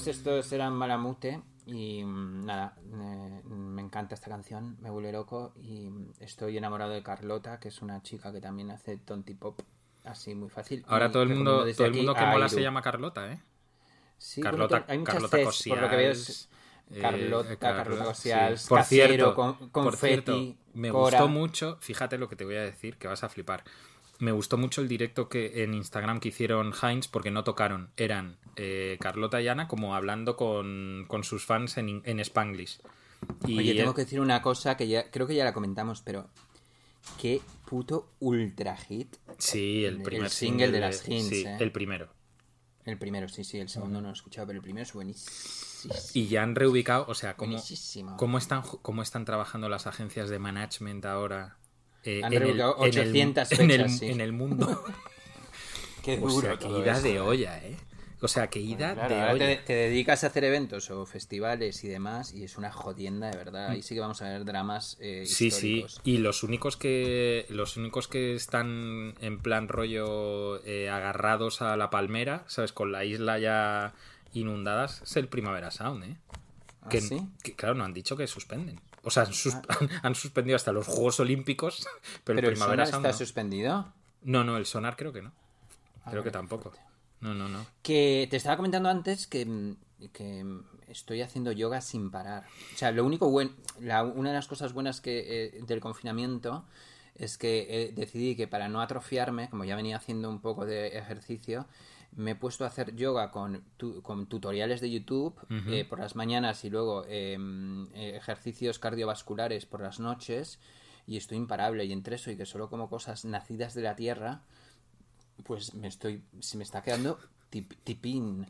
Speaker 2: Estos eran Malamute y mm, nada, me encanta esta canción, me vuelve loco y estoy enamorado de Carlota, que es una chica que también hace tonti pop así muy fácil.
Speaker 5: Ahora todo el mundo, todo el mundo que mola se llama Carlota, ¿eh?
Speaker 2: Sí,
Speaker 3: Carlota,
Speaker 2: bueno, hay muchas
Speaker 3: Carlota Cosials,
Speaker 2: por lo que veo es
Speaker 3: eh,
Speaker 2: Carlota, Carlota
Speaker 3: sí.
Speaker 2: Cosials,
Speaker 3: Por
Speaker 2: Casiero,
Speaker 3: cierto,
Speaker 2: con-
Speaker 3: por
Speaker 2: Confetti,
Speaker 3: cierto, me
Speaker 2: Cora.
Speaker 3: gustó mucho, fíjate lo que te voy a decir, que vas a flipar. Me gustó mucho el directo que en Instagram que hicieron Heinz porque no tocaron. Eran eh, Carlota y Ana como hablando con, con sus fans en, en Spanglish. Y
Speaker 2: Oye, tengo que decir una cosa que ya creo que ya la comentamos, pero qué puto ultra hit.
Speaker 3: Sí, el
Speaker 2: el
Speaker 3: primer
Speaker 2: single de las Hints,
Speaker 3: Sí,
Speaker 2: eh.
Speaker 3: el primero.
Speaker 2: El primero, sí, sí, el segundo no lo he escuchado, pero el primero es buenísimo.
Speaker 3: Y ya han reubicado, o sea, cómo,
Speaker 2: Buenísimo.
Speaker 3: cómo, están, cómo están trabajando las agencias de management ahora. Eh,
Speaker 2: Han
Speaker 3: en el-
Speaker 2: reubicado
Speaker 3: en el-
Speaker 2: 800
Speaker 3: en el,
Speaker 2: fechas, sí.
Speaker 3: en el mundo.
Speaker 2: Qué
Speaker 3: O
Speaker 2: duro
Speaker 3: sea, que ida
Speaker 2: eso,
Speaker 3: de
Speaker 2: eh.
Speaker 3: olla, ¿eh? O sea, que ida
Speaker 2: Claro,
Speaker 3: de
Speaker 2: ahora
Speaker 3: olla.
Speaker 2: te, te dedicas a hacer eventos o festivales y demás y es una jodienda de verdad. Ahí sí que vamos a ver dramas eh.
Speaker 3: Sí, sí. Y los únicos que los únicos que están en plan rollo eh, agarrados a la palmera, ¿sabes? Con la isla ya inundadas, es el Primavera Sound, ¿eh?
Speaker 2: ¿Ah,
Speaker 3: Que,
Speaker 2: sí?
Speaker 3: que, claro, no han dicho que suspenden. O sea, han, sus- han- han suspendido hasta los Juegos Olímpicos, pero,
Speaker 2: Pero
Speaker 3: el
Speaker 2: el
Speaker 3: Primavera
Speaker 2: sonar
Speaker 3: Sound
Speaker 2: está
Speaker 3: no.
Speaker 2: suspendido.
Speaker 3: No, no, el sonar creo que no.
Speaker 2: Ah,
Speaker 3: Creo que tampoco. No, no, no.
Speaker 2: Que te estaba comentando antes que, mm, que estoy haciendo yoga sin parar. O sea, lo único bueno, la, una de las cosas buenas que eh, del confinamiento es que eh, decidí que para no atrofiarme, como ya venía haciendo un poco de ejercicio, me he puesto a hacer yoga con, tu- con tutoriales de YouTube eh, por las mañanas y luego eh, eh, ejercicios cardiovasculares por las noches y estoy imparable y entre eso y que solo como cosas nacidas de la tierra pues me estoy se me está quedando tip- tipín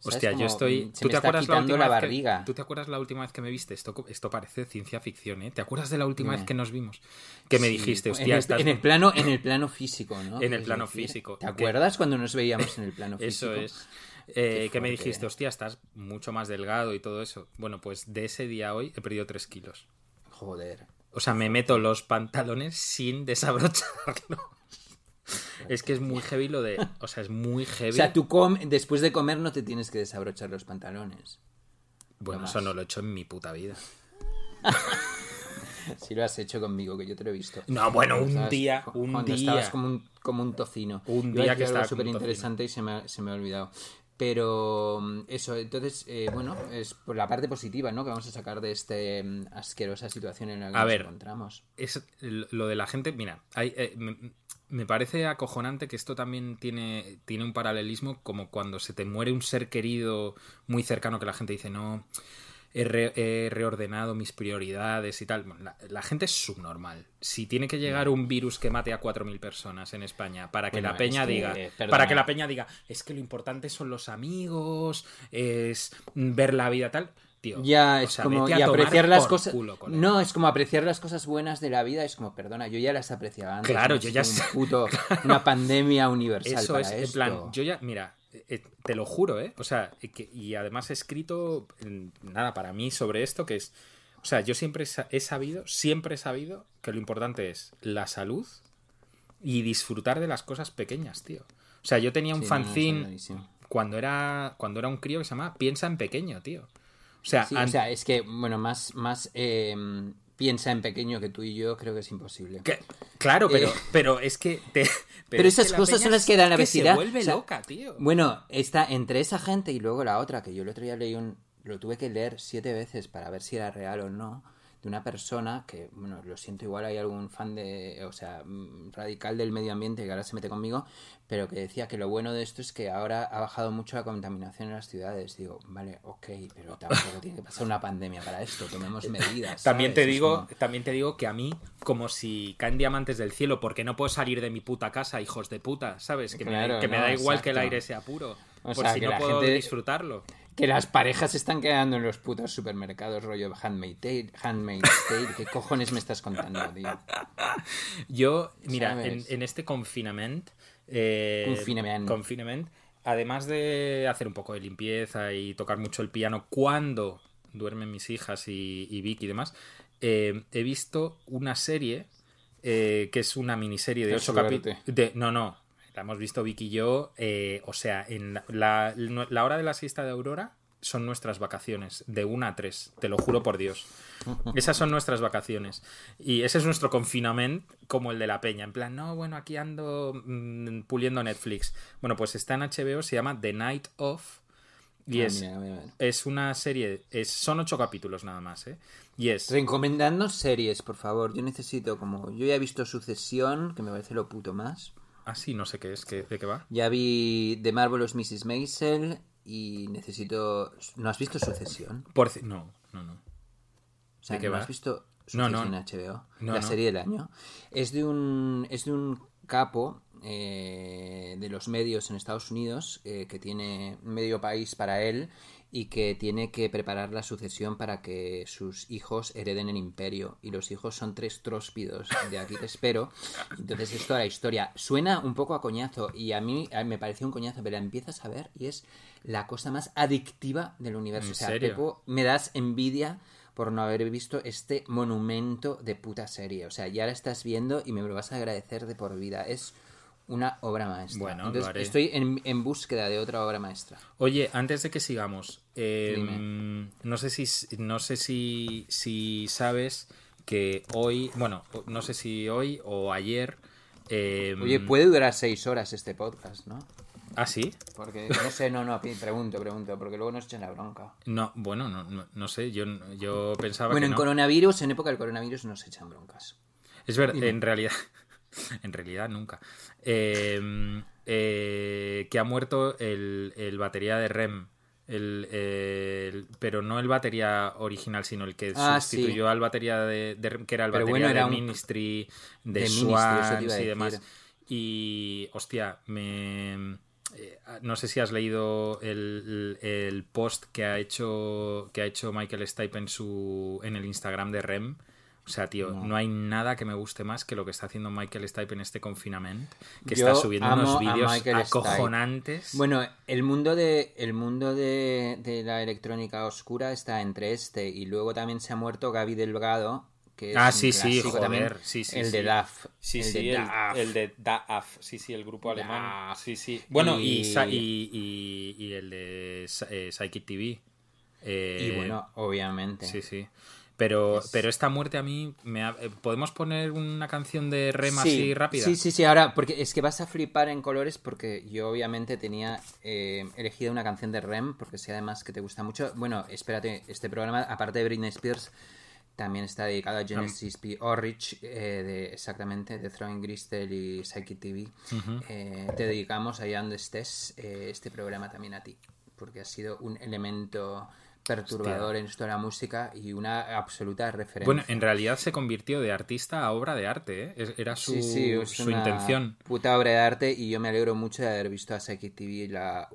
Speaker 2: ¿Sabes?
Speaker 3: Hostia,
Speaker 2: Como,
Speaker 3: yo estoy.
Speaker 2: mm, se
Speaker 3: ¿Tú
Speaker 2: me
Speaker 3: te
Speaker 2: está
Speaker 3: acuerdas la última
Speaker 2: la
Speaker 3: que-
Speaker 2: barriga
Speaker 3: ¿Tú te acuerdas la última vez que me viste? Esto, esto parece ciencia ficción, ¿eh? ¿Te acuerdas de la última vez que nos vimos? Que me
Speaker 2: Sí,
Speaker 3: dijiste,
Speaker 2: en
Speaker 3: hostia,
Speaker 2: el,
Speaker 3: estás.
Speaker 2: en el plano en el plano físico no
Speaker 3: En el plano físico.
Speaker 2: ¿te acuerdas cuando nos veíamos en el plano físico
Speaker 3: Eso es. Eh, que me
Speaker 2: fuerte.
Speaker 3: dijiste, hostia, estás mucho más delgado y todo eso. Bueno, pues de ese día a hoy he perdido 3 kilos.
Speaker 2: joder
Speaker 3: O sea, me meto los pantalones sin desabrocharlos. Es que es muy heavy lo de. O sea, es muy heavy.
Speaker 2: o sea tú com después de comer no te tienes que desabrochar los pantalones
Speaker 3: bueno, eso no lo he hecho en mi puta vida.
Speaker 2: si lo has hecho conmigo que yo te lo he visto
Speaker 3: No, bueno, un
Speaker 2: Estabas-
Speaker 3: día, un
Speaker 2: cuando
Speaker 3: día.
Speaker 2: estabas como un, como un tocino.
Speaker 3: Un día que estaba
Speaker 2: súper interesante y se me, ha, se me ha olvidado. Pero mm, eso, entonces, eh, bueno, es por la parte positiva, ¿no? Que vamos a sacar de esta asquerosa situación en la que
Speaker 3: A
Speaker 2: nos
Speaker 3: ver.
Speaker 2: encontramos.
Speaker 3: es lo de la gente, mira, hay, eh, me, parece acojonante que esto también tiene, tiene un paralelismo como cuando se te muere un ser querido muy cercano que la gente dice, no, he, re- he reordenado mis prioridades y tal. La, la gente es subnormal. Si tiene que llegar un virus que mate a 4.000 personas en España para que
Speaker 2: Bueno,
Speaker 3: la peña
Speaker 2: es que,
Speaker 3: diga,
Speaker 2: perdona.
Speaker 3: para que la peña diga, es que lo importante son los amigos, es ver la vida tal. Tío,
Speaker 2: Ya,
Speaker 3: o
Speaker 2: es
Speaker 3: sea,
Speaker 2: como y apreciar las cosas. No, es como apreciar las cosas buenas de la vida. Es como, perdona, yo ya las apreciaba antes.
Speaker 3: Claro, yo ya
Speaker 2: un una pandemia universal.
Speaker 3: Eso
Speaker 2: para
Speaker 3: es, en plan, yo ya, mira, eh, te lo juro, ¿eh? O sea, eh, que- y además he escrito nada para mí sobre esto, que es, o sea, yo siempre he sa- he sabido, siempre he sabido que lo importante es la salud y disfrutar de las cosas pequeñas, tío. O sea, yo tenía un
Speaker 2: Sí, no,
Speaker 3: cuando era cuando era un crío que se llamaba Piensa en pequeño, tío. O sea,
Speaker 2: Sí,
Speaker 3: an-
Speaker 2: o sea, es que, bueno, más, más eh, piensa en pequeño que tú y yo, creo que es imposible.
Speaker 3: que- claro, pero,
Speaker 2: Eh,
Speaker 3: pero es que te-
Speaker 2: Pero
Speaker 3: es que
Speaker 2: esas cosas son las que dan la
Speaker 3: es se
Speaker 2: obesidad.
Speaker 3: vuelve
Speaker 2: O sea,
Speaker 3: loca, tío.
Speaker 2: Bueno, está entre esa gente y luego la otra, que yo el otro día leí un... Lo tuve que leer siete veces para ver si era real o no, una persona que, bueno, lo siento, igual hay algún fan de, o sea, mm, radical del medio ambiente que ahora se mete conmigo, pero que decía que lo bueno de esto es que ahora ha bajado mucho la contaminación en las ciudades. Digo, vale, ok, pero tampoco tiene que pasar una pandemia para esto, tomemos medidas.
Speaker 3: También te digo,
Speaker 2: como-
Speaker 3: también te digo que a mí, como si caen diamantes del cielo, porque no puedo salir de mi puta casa, hijos de puta, ¿sabes? Que, me, que me da igual que el aire sea puro.
Speaker 2: O
Speaker 3: por
Speaker 2: sea,
Speaker 3: si
Speaker 2: que
Speaker 3: no
Speaker 2: la
Speaker 3: puedo
Speaker 2: gente-
Speaker 3: disfrutarlo.
Speaker 2: Que las parejas se están quedando en los putos supermercados, rollo Handmaid's Tale. Handmaid's Tale. ¿Qué cojones me estás contando, tío?
Speaker 3: Yo, mira, en, este confinamiento, eh,
Speaker 2: Confinament.
Speaker 3: confinament, además de hacer un poco de limpieza y tocar mucho el piano cuando duermen mis hijas y, y Vicky y demás, eh, he visto una serie eh, que es una miniserie de
Speaker 2: Qué
Speaker 3: ocho capítulos. No, no, la hemos visto Vicky y yo, eh, o sea, en la, la- la hora de la siesta de Aurora son nuestras vacaciones, de una a tres, te lo juro por Dios. Esas son nuestras vacaciones. Y ese es nuestro confinamiento como el de la peña. En plan, no, bueno, aquí ando mm, puliendo Netflix. Bueno, pues está en HBO, se llama The Night Of. Y
Speaker 2: Ah,
Speaker 3: es,
Speaker 2: mira,
Speaker 3: es una serie, es, son ocho capítulos nada más, ¿eh? Y es...
Speaker 2: Recomendadnos series, por favor. Yo necesito como... Yo ya he visto Sucesión, que me parece lo puto más.
Speaker 3: Ah, sí, no sé qué es, qué- ¿de qué va?
Speaker 2: Ya vi The Marvelous Mrs. Maisel y necesito... ¿No has visto Sucesión?
Speaker 3: Por... No, no, no.
Speaker 2: O sea,
Speaker 3: ¿De qué
Speaker 2: ¿no
Speaker 3: va?
Speaker 2: has visto
Speaker 3: No,
Speaker 2: Sucesión
Speaker 3: no.
Speaker 2: en HBO?
Speaker 3: No,
Speaker 2: la
Speaker 3: no.
Speaker 2: serie del año. Es de un, es de un capo eh, de los medios en Estados Unidos eh, que tiene medio país para él y que tiene que preparar la sucesión para que sus hijos hereden el imperio. Y los hijos son tres tróspidos de aquí te espero. Entonces es toda la historia. Suena un poco a coñazo y a mí me pareció un coñazo, pero la empiezas a ver y es la cosa más adictiva del universo.
Speaker 3: ¿En
Speaker 2: o sea,
Speaker 3: serio?
Speaker 2: Pepo, me das envidia por no haber visto este monumento de puta serie. O sea, ya la estás viendo y me lo vas a agradecer de por vida. Es una obra maestra.
Speaker 3: Bueno, lo
Speaker 2: Entonces,
Speaker 3: haré.
Speaker 2: estoy en, en búsqueda de otra obra maestra.
Speaker 3: Oye, antes de que sigamos, eh,
Speaker 2: Dime.
Speaker 3: no sé si no sé si, si sabes que hoy, bueno, no sé si hoy o ayer. eh,
Speaker 2: Oye, puede durar seis horas este podcast, ¿no?
Speaker 3: ¿Ah, sí?
Speaker 2: Porque, no sé, no, no, pregunto, pregunto, porque luego nos echan la bronca.
Speaker 3: No, bueno, no, no, no sé, yo, yo pensaba
Speaker 2: Bueno,
Speaker 3: que
Speaker 2: en
Speaker 3: no.
Speaker 2: coronavirus, en época del coronavirus nos echan broncas.
Speaker 3: Es verdad, en realidad, en realidad nunca. Eh, eh, que ha muerto el, el batería de Rem. El, el- pero no el batería original, sino el que
Speaker 2: Ah,
Speaker 3: sustituyó
Speaker 2: sí.
Speaker 3: al batería de, de Rem, que era el
Speaker 2: Pero
Speaker 3: batería
Speaker 2: bueno, era
Speaker 3: de Ministry, de,
Speaker 2: de Ministry,
Speaker 3: Swans
Speaker 2: a
Speaker 3: y demás. Y, hostia, me... eh, No sé si has leído el, el post que ha hecho que ha hecho Michael Stipe en su en el Instagram de Rem. O sea, tío, no. hay nada que me guste más que lo que está haciendo Michael Stipe en este confinamiento, que
Speaker 2: Yo
Speaker 3: está subiendo unos vídeos
Speaker 2: Stipe.
Speaker 3: acojonantes.
Speaker 2: Bueno, el mundo de el mundo de, de la electrónica oscura está entre este y luego también se ha muerto Gaby Delgado, que es
Speaker 3: ah, sí, sí,
Speaker 2: clásico
Speaker 3: joder,
Speaker 2: también,
Speaker 3: sí, sí,
Speaker 2: el
Speaker 3: sí.
Speaker 2: de DAF,
Speaker 3: Sí,
Speaker 2: el
Speaker 3: sí,
Speaker 2: de
Speaker 3: el,
Speaker 2: DAF.
Speaker 3: el de DAF, sí, sí, el grupo alemán.
Speaker 2: DAF.
Speaker 3: Sí, sí. Bueno, y,
Speaker 2: Y-
Speaker 3: y, y- y el de eh, Psychic TV. Eh,
Speaker 2: y bueno, obviamente.
Speaker 3: Sí, sí. Pero,
Speaker 2: Es-
Speaker 3: pero esta muerte a mí me ha- eh, ¿Podemos poner una canción de Rem
Speaker 2: Sí,
Speaker 3: así rápida?
Speaker 2: Sí, sí, sí, ahora, porque es que vas a flipar en colores porque yo obviamente tenía eh, elegido una canción de Rem, porque sé además que te gusta mucho. Bueno, espérate, este programa, aparte de Britney Spears, también está dedicado a Genesis P. Orridge, eh, de, exactamente, de Throwing Gristle y Psychic TV. Eh, te dedicamos allá donde estés eh, este programa también a ti, porque ha sido un elemento perturbador en esto de la música y una absoluta referencia.
Speaker 3: Bueno, en realidad se convirtió de artista a obra de arte, ¿eh? Era su,
Speaker 2: Sí, sí, es
Speaker 3: su
Speaker 2: una
Speaker 3: intención.
Speaker 2: Puta obra de arte y yo me alegro mucho de haber visto a Psychic TV la,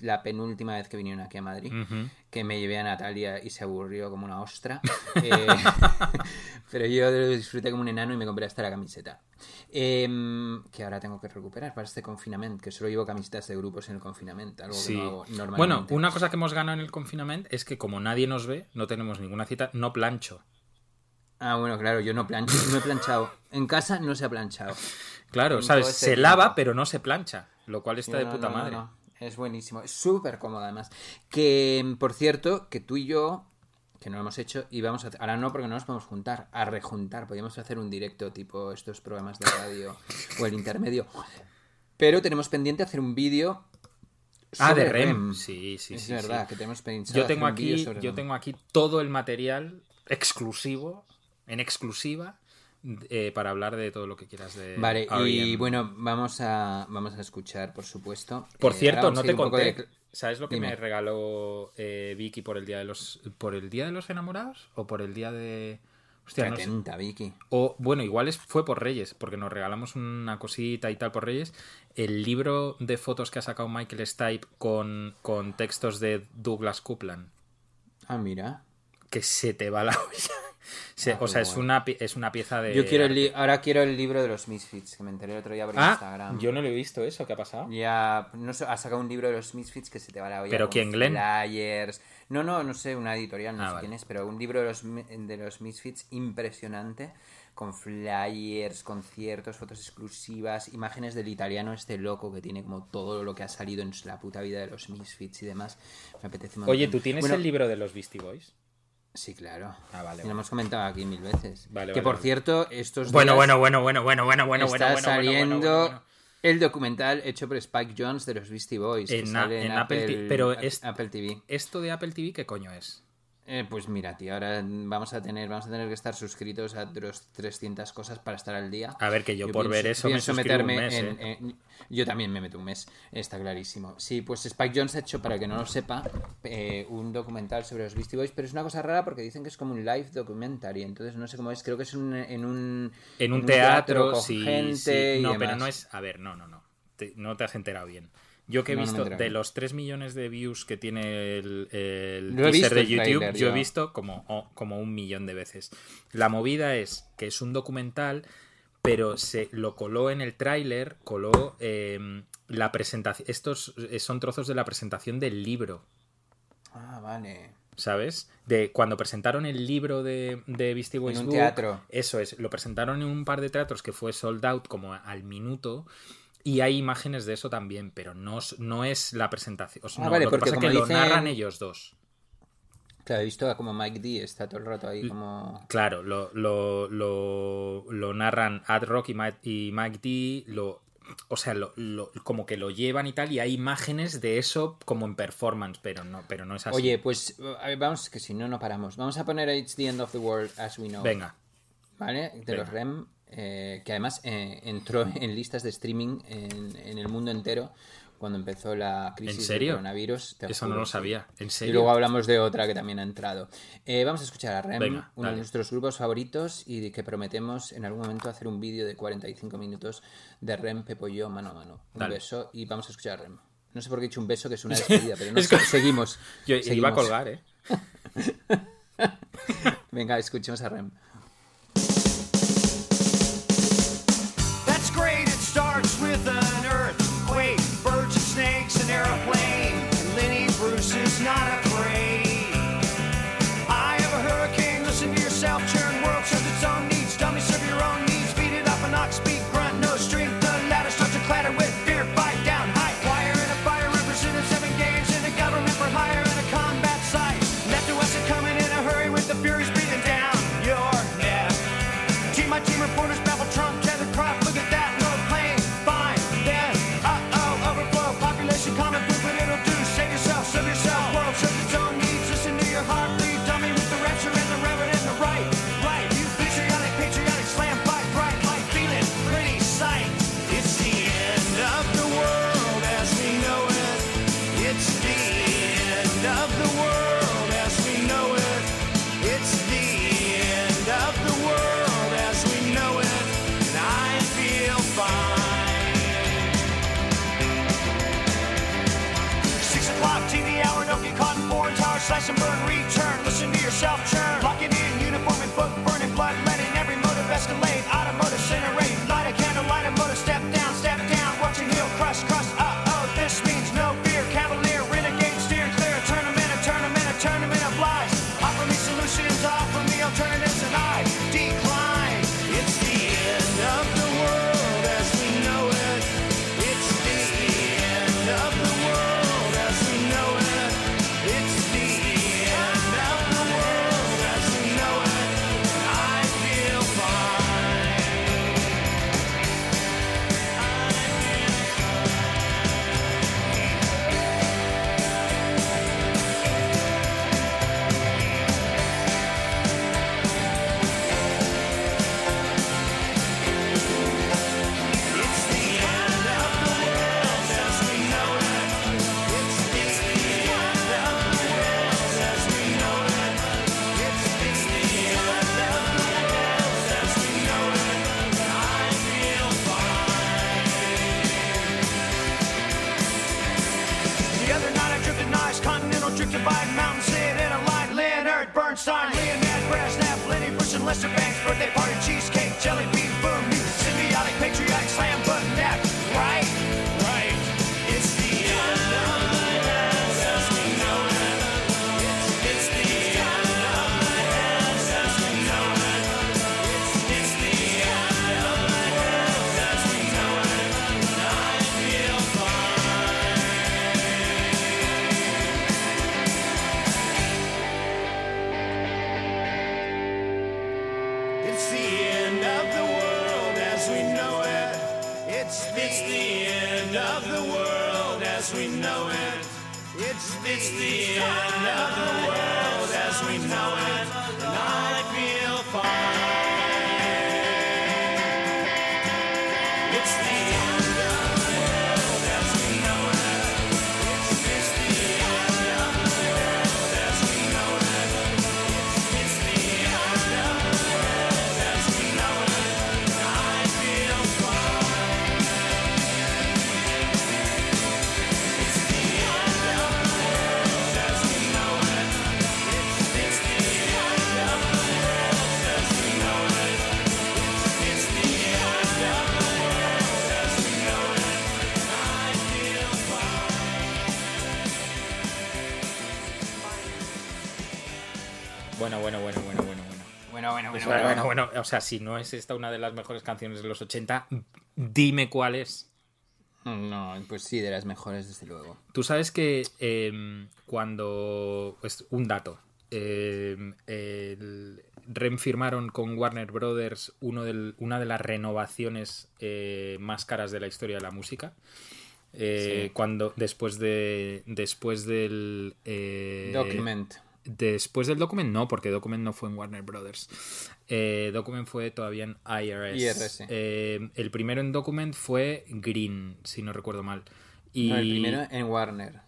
Speaker 2: la penúltima vez que vinieron aquí a Madrid.
Speaker 3: Ujú.
Speaker 2: Que me llevé a Natalia y se aburrió como una ostra. Eh, pero yo lo disfruté como un enano y me compré hasta la camiseta. Em, que ahora tengo que recuperar para este confinamiento, que solo llevo camisetas de grupos en el confinamiento, algo
Speaker 3: Sí.
Speaker 2: que no hago normalmente.
Speaker 3: Bueno, una cosa que hemos ganado en el confinamiento es que como nadie nos ve, no tenemos ninguna cita, no plancho.
Speaker 2: Ah, bueno, claro, yo no plancho, no he planchado. En casa no se ha planchado.
Speaker 3: Claro,
Speaker 2: En
Speaker 3: ¿sabes?
Speaker 2: este
Speaker 3: Se
Speaker 2: tiempo.
Speaker 3: lava, pero no se plancha, lo cual está de
Speaker 2: No,
Speaker 3: puta
Speaker 2: no,
Speaker 3: madre.
Speaker 2: no. Es buenísimo, es súper cómodo además. Que, por cierto, que tú y yo, que no lo hemos hecho, y vamos a hacer, ahora no porque no nos podemos juntar, a rejuntar, podríamos hacer un directo tipo estos programas de radio o el intermedio. Pero tenemos pendiente hacer un vídeo.
Speaker 3: Ah, de Rem. Sí, sí,
Speaker 2: es
Speaker 3: sí,
Speaker 2: verdad,
Speaker 3: sí.
Speaker 2: que tenemos pensado
Speaker 3: Yo
Speaker 2: hacer
Speaker 3: tengo aquí, yo tengo aquí todo el material exclusivo, en exclusiva, eh, para hablar de todo lo que quieras de
Speaker 2: Vale, y bueno, vamos a, vamos a escuchar, por supuesto.
Speaker 3: Por
Speaker 2: Eh,
Speaker 3: cierto, no te conté.
Speaker 2: de-
Speaker 3: ¿Sabes lo que
Speaker 2: Dime.
Speaker 3: me regaló eh, Vicky por el día de los por el día de los enamorados o por el día de hostia, no.
Speaker 2: Atenta, Vicky.
Speaker 3: O bueno, igual es, fue por Reyes, porque nos regalamos una cosita y tal por Reyes. El libro de fotos que ha sacado Michael Stipe con, con textos de Douglas Coupland.
Speaker 2: Ah, mira.
Speaker 3: Que se te va la olla. Se-
Speaker 2: Ah,
Speaker 3: o sea, es una, es una pieza de.
Speaker 2: Yo quiero el ahora quiero el libro de los Misfits, que me enteré el otro día por
Speaker 3: Ah,
Speaker 2: Instagram.
Speaker 3: yo no lo he visto eso, ¿qué ha pasado?
Speaker 2: Ya, no sé, ha sacado un libro de los Misfits que se te va la olla.
Speaker 3: ¿Pero quién, Glenn?
Speaker 2: Flyers. No, no, no sé, una editorial, no
Speaker 3: Ah,
Speaker 2: sé
Speaker 3: vale.
Speaker 2: quién es, pero un libro de los, de los Misfits impresionante, con flyers, conciertos, fotos exclusivas, imágenes del italiano este loco que tiene como todo lo que ha salido en la puta vida de los Misfits y demás. Me apetece
Speaker 3: Oye. ¿tú tienes
Speaker 2: Bueno,
Speaker 3: el libro de los Beastie Boys?
Speaker 2: Sí, claro.
Speaker 3: Ah, vale.
Speaker 2: Lo hemos comentado aquí mil veces.
Speaker 3: Vale,
Speaker 2: que
Speaker 3: vale,
Speaker 2: por
Speaker 3: vale.
Speaker 2: cierto, estos
Speaker 3: Bueno, bueno, bueno, bueno, bueno, bueno, bueno, bueno,
Speaker 2: está
Speaker 3: bueno,
Speaker 2: saliendo
Speaker 3: bueno, bueno.
Speaker 6: El documental hecho por Spike Jones de los Beastie Boys. que
Speaker 3: En,
Speaker 6: sale
Speaker 3: en Apple, TV. Pero es,
Speaker 6: Apple TV.
Speaker 3: ¿esto de Apple TV qué coño es?
Speaker 6: Eh, pues mira, tío, ahora vamos a tener, vamos a tener que estar suscritos a los 300 cosas para estar al día.
Speaker 3: A ver, que yo, por ver eso me suscribo un
Speaker 6: meterme
Speaker 3: mes,
Speaker 6: en,
Speaker 3: ¿eh?
Speaker 6: en- Yo también me meto un mes, está clarísimo. Sí, pues Spike Jones ha hecho, para que no lo sepa, eh, un documental sobre los Beastie Boys, pero es una cosa rara porque dicen que es como un live documentary, entonces no sé cómo es, creo que es un- en un...
Speaker 3: En un teatro,
Speaker 6: con
Speaker 3: sí,
Speaker 6: gente
Speaker 3: sí.
Speaker 6: y
Speaker 3: No, pero
Speaker 6: demás.
Speaker 3: no es. A ver, no, no, no. Te- no te has enterado bien. Yo que he
Speaker 6: No,
Speaker 3: visto, de los 3 millones de views que tiene el, teaser de YouTube, yo he visto como, oh, como un millón de veces. La movida es que es un documental, pero se lo coló en el tráiler, coló eh, la presentación. Estos eh, son trozos de la presentación del libro.
Speaker 6: Ah, vale.
Speaker 3: ¿Sabes? De cuando presentaron el libro de, de Beastie Boys
Speaker 6: un
Speaker 3: Book,
Speaker 6: teatro.
Speaker 3: Eso es, lo presentaron en un par de teatros que fue sold out como al minuto. Y hay imágenes de eso también, pero no, es- no es la presentación.
Speaker 6: Ah,
Speaker 3: no,
Speaker 6: vale,
Speaker 3: lo que
Speaker 6: porque
Speaker 3: pasa es que lo narran ellos dos.
Speaker 6: Claro, he visto como Mike D está todo el rato ahí como...
Speaker 3: Claro, lo, lo, lo, lo narran Ad Rock y Mike, y Mike D, lo, o sea, lo, lo- como que lo llevan y tal, y hay imágenes de eso como en performance, pero no, pero no es así.
Speaker 6: Oye, pues vamos, que si no, no paramos. Vamos a poner It's the End of the World as we know.
Speaker 3: Venga,
Speaker 6: ¿Vale? De los. REM, eh, que además eh, entró en listas de streaming en, en el mundo entero cuando empezó la crisis
Speaker 3: ¿En serio?
Speaker 6: del coronavirus.
Speaker 3: eso no lo sabía. ¿En
Speaker 6: Y
Speaker 3: serio?
Speaker 6: luego hablamos de otra que también ha entrado. Eh, vamos a escuchar a REM,
Speaker 3: Venga,
Speaker 6: uno de nuestros grupos favoritos y de que prometemos en algún momento hacer un vídeo de 45 minutos de REM, Pepo y yo, mano a mano. Un
Speaker 3: Dale.
Speaker 6: beso y vamos a escuchar a REM. No sé por qué he dicho un beso, que es una despedida, pero no
Speaker 3: Es que-
Speaker 6: seguimos.
Speaker 3: Yo iba a colgar, ¿eh?
Speaker 6: Venga, escuchemos a REM.
Speaker 3: O sea, si no es esta una de las mejores canciones de los 80, dime cuál es.
Speaker 2: No, pues sí, de las mejores, desde luego.
Speaker 3: Tú sabes que eh, cuando. Pues un dato. eh, el- Rem firmaron con Warner Brothers uno del- una de las renovaciones eh, más caras de la historia de la música. Eh,
Speaker 2: Sí.
Speaker 3: Cuando después de después del eh,
Speaker 2: Document.
Speaker 3: Después del document no porque document no fue en Warner Brothers Eh, document fue todavía en IRS,
Speaker 2: IRS.
Speaker 3: Eh, el primero en document fue Green si no recuerdo mal y
Speaker 2: No, el primero en Warner.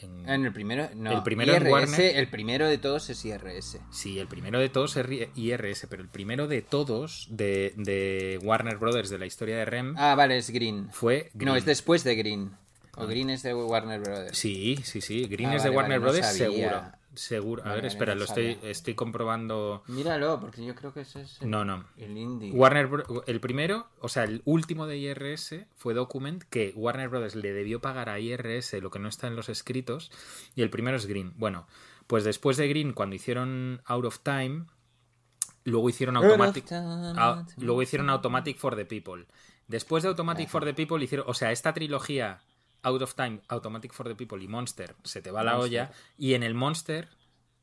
Speaker 3: en-
Speaker 2: En el primero, no.
Speaker 3: El primero en Warner.
Speaker 2: El primero de todos es IRS.
Speaker 3: Sí, el primero de todos es IRS, pero el primero de todos de, de Warner Brothers de la historia de Rem
Speaker 2: Ah, vale, es Green.
Speaker 3: fue Green.
Speaker 2: No, es después de Green. O Green es de Warner Brothers.
Speaker 3: Sí, sí, sí. Green
Speaker 2: Ah,
Speaker 3: es de
Speaker 2: vale,
Speaker 3: Warner
Speaker 2: vale,
Speaker 3: Brothers, seguro. Seguro. A
Speaker 2: Vale,
Speaker 3: ver, espera, lo estoy, estoy comprobando.
Speaker 2: Míralo, porque yo creo que ese es el,
Speaker 3: No, no.
Speaker 2: el indie.
Speaker 3: Warner el primero, o sea, el último de IRS fue Document que Warner Brothers le debió pagar a IRS lo que no está en los escritos y el primero es Green. Bueno, pues después de Green cuando hicieron Out of Time, luego hicieron Automatic ah, luego hicieron Automatic for the People. Después de Automatic
Speaker 2: Ajá.
Speaker 3: for the People hicieron, o sea, esta trilogía Out of Time, Automatic for the People y Monster se te va la olla y en el Monster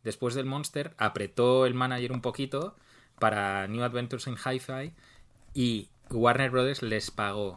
Speaker 3: después del Monster, apretó el manager un poquito para New Adventures in Hi-Fi y Warner Brothers les pagó